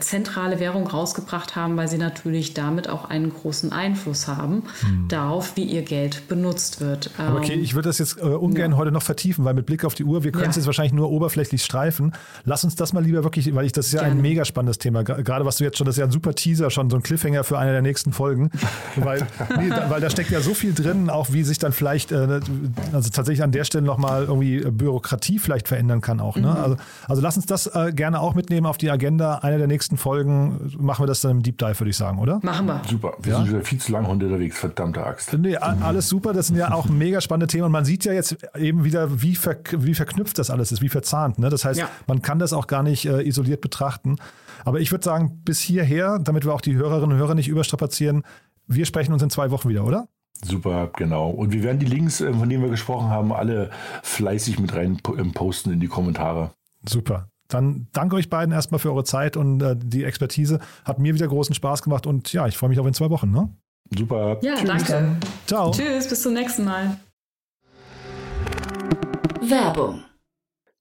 zentrale Währung rausgebracht haben, weil sie natürlich damit auch einen großen Einfluss haben hm. darauf, wie ihr Geld benutzt wird. Aber okay, ähm, ich würde das jetzt äh, ungern ja. heute noch vertiefen, weil mit Blick auf die Uhr, wir können es ja. jetzt wahrscheinlich nur oberflächlich streifen. Lass uns das mal lieber wirklich, weil ich das ist ja Gerne. ein mega spannendes Thema. Gerade was du jetzt schon, das ist ja ein super Teaser schon, so ein Cliffhanger für eine der nächsten Folgen. weil, nee, da, weil da steckt ja so viel drin, auch wie sich dann vielleicht, äh, also tatsächlich an der Stelle nochmal irgendwie Bürokratie vielleicht verändern kann auch. Ne? Mhm. Also, also lass uns das äh, gerne auch mitnehmen auf die Agenda. Eine der nächsten Folgen machen wir das dann im Deep Dive, würde ich sagen, oder? Machen wir. Super. Wir ja? sind wieder viel zu lange unterwegs, verdammte Axt. Nee, alles super. Das sind ja auch mega spannende Themen. Und man sieht ja jetzt eben wieder, wie, ver wie verknüpft das alles ist, wie verzahnt. Ne? Das heißt, ja. man kann das auch gar nicht äh, isoliert betrachten. Aber ich würde sagen, bis hierher, damit wir auch die Hörerinnen und Hörer nicht überstrapazieren, wir sprechen uns in zwei Wochen wieder, oder? Super, genau. Und wir werden die Links, äh, von denen wir gesprochen haben, alle fleißig mit rein ähm, posten in die Kommentare. Super. Dann danke euch beiden erstmal für eure Zeit und äh, die Expertise. Hat mir wieder großen Spaß gemacht und ja, ich freue mich auf in zwei Wochen. Ne? Super. Ja, Tschüss danke. Ciao. Tschüss, bis zum nächsten Mal. Werbung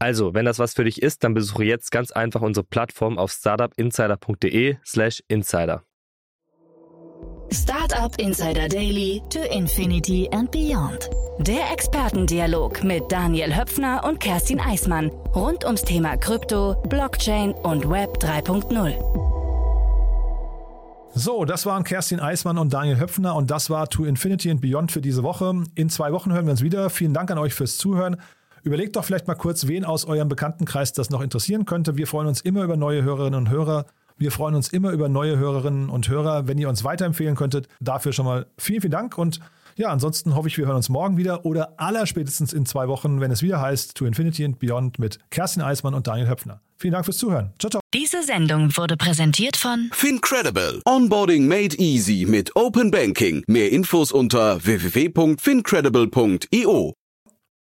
Also, wenn das was für dich ist, dann besuche jetzt ganz einfach unsere Plattform auf startupinsider.de/slash insider. Startup Insider Daily to Infinity and Beyond. Der Expertendialog mit Daniel Höpfner und Kerstin Eismann rund ums Thema Krypto, Blockchain und Web 3.0. So, das waren Kerstin Eismann und Daniel Höpfner und das war To Infinity and Beyond für diese Woche. In zwei Wochen hören wir uns wieder. Vielen Dank an euch fürs Zuhören. Überlegt doch vielleicht mal kurz, wen aus eurem Bekanntenkreis das noch interessieren könnte. Wir freuen uns immer über neue Hörerinnen und Hörer. Wir freuen uns immer über neue Hörerinnen und Hörer, wenn ihr uns weiterempfehlen könntet. Dafür schon mal vielen, vielen Dank und ja, ansonsten hoffe ich, wir hören uns morgen wieder oder allerspätestens in zwei Wochen, wenn es wieder heißt To Infinity and Beyond mit Kerstin Eismann und Daniel Höpfner. Vielen Dank fürs Zuhören. Ciao, ciao. Diese Sendung wurde präsentiert von Fincredible. Onboarding made easy mit Open Banking. Mehr Infos unter www.fincredible.io.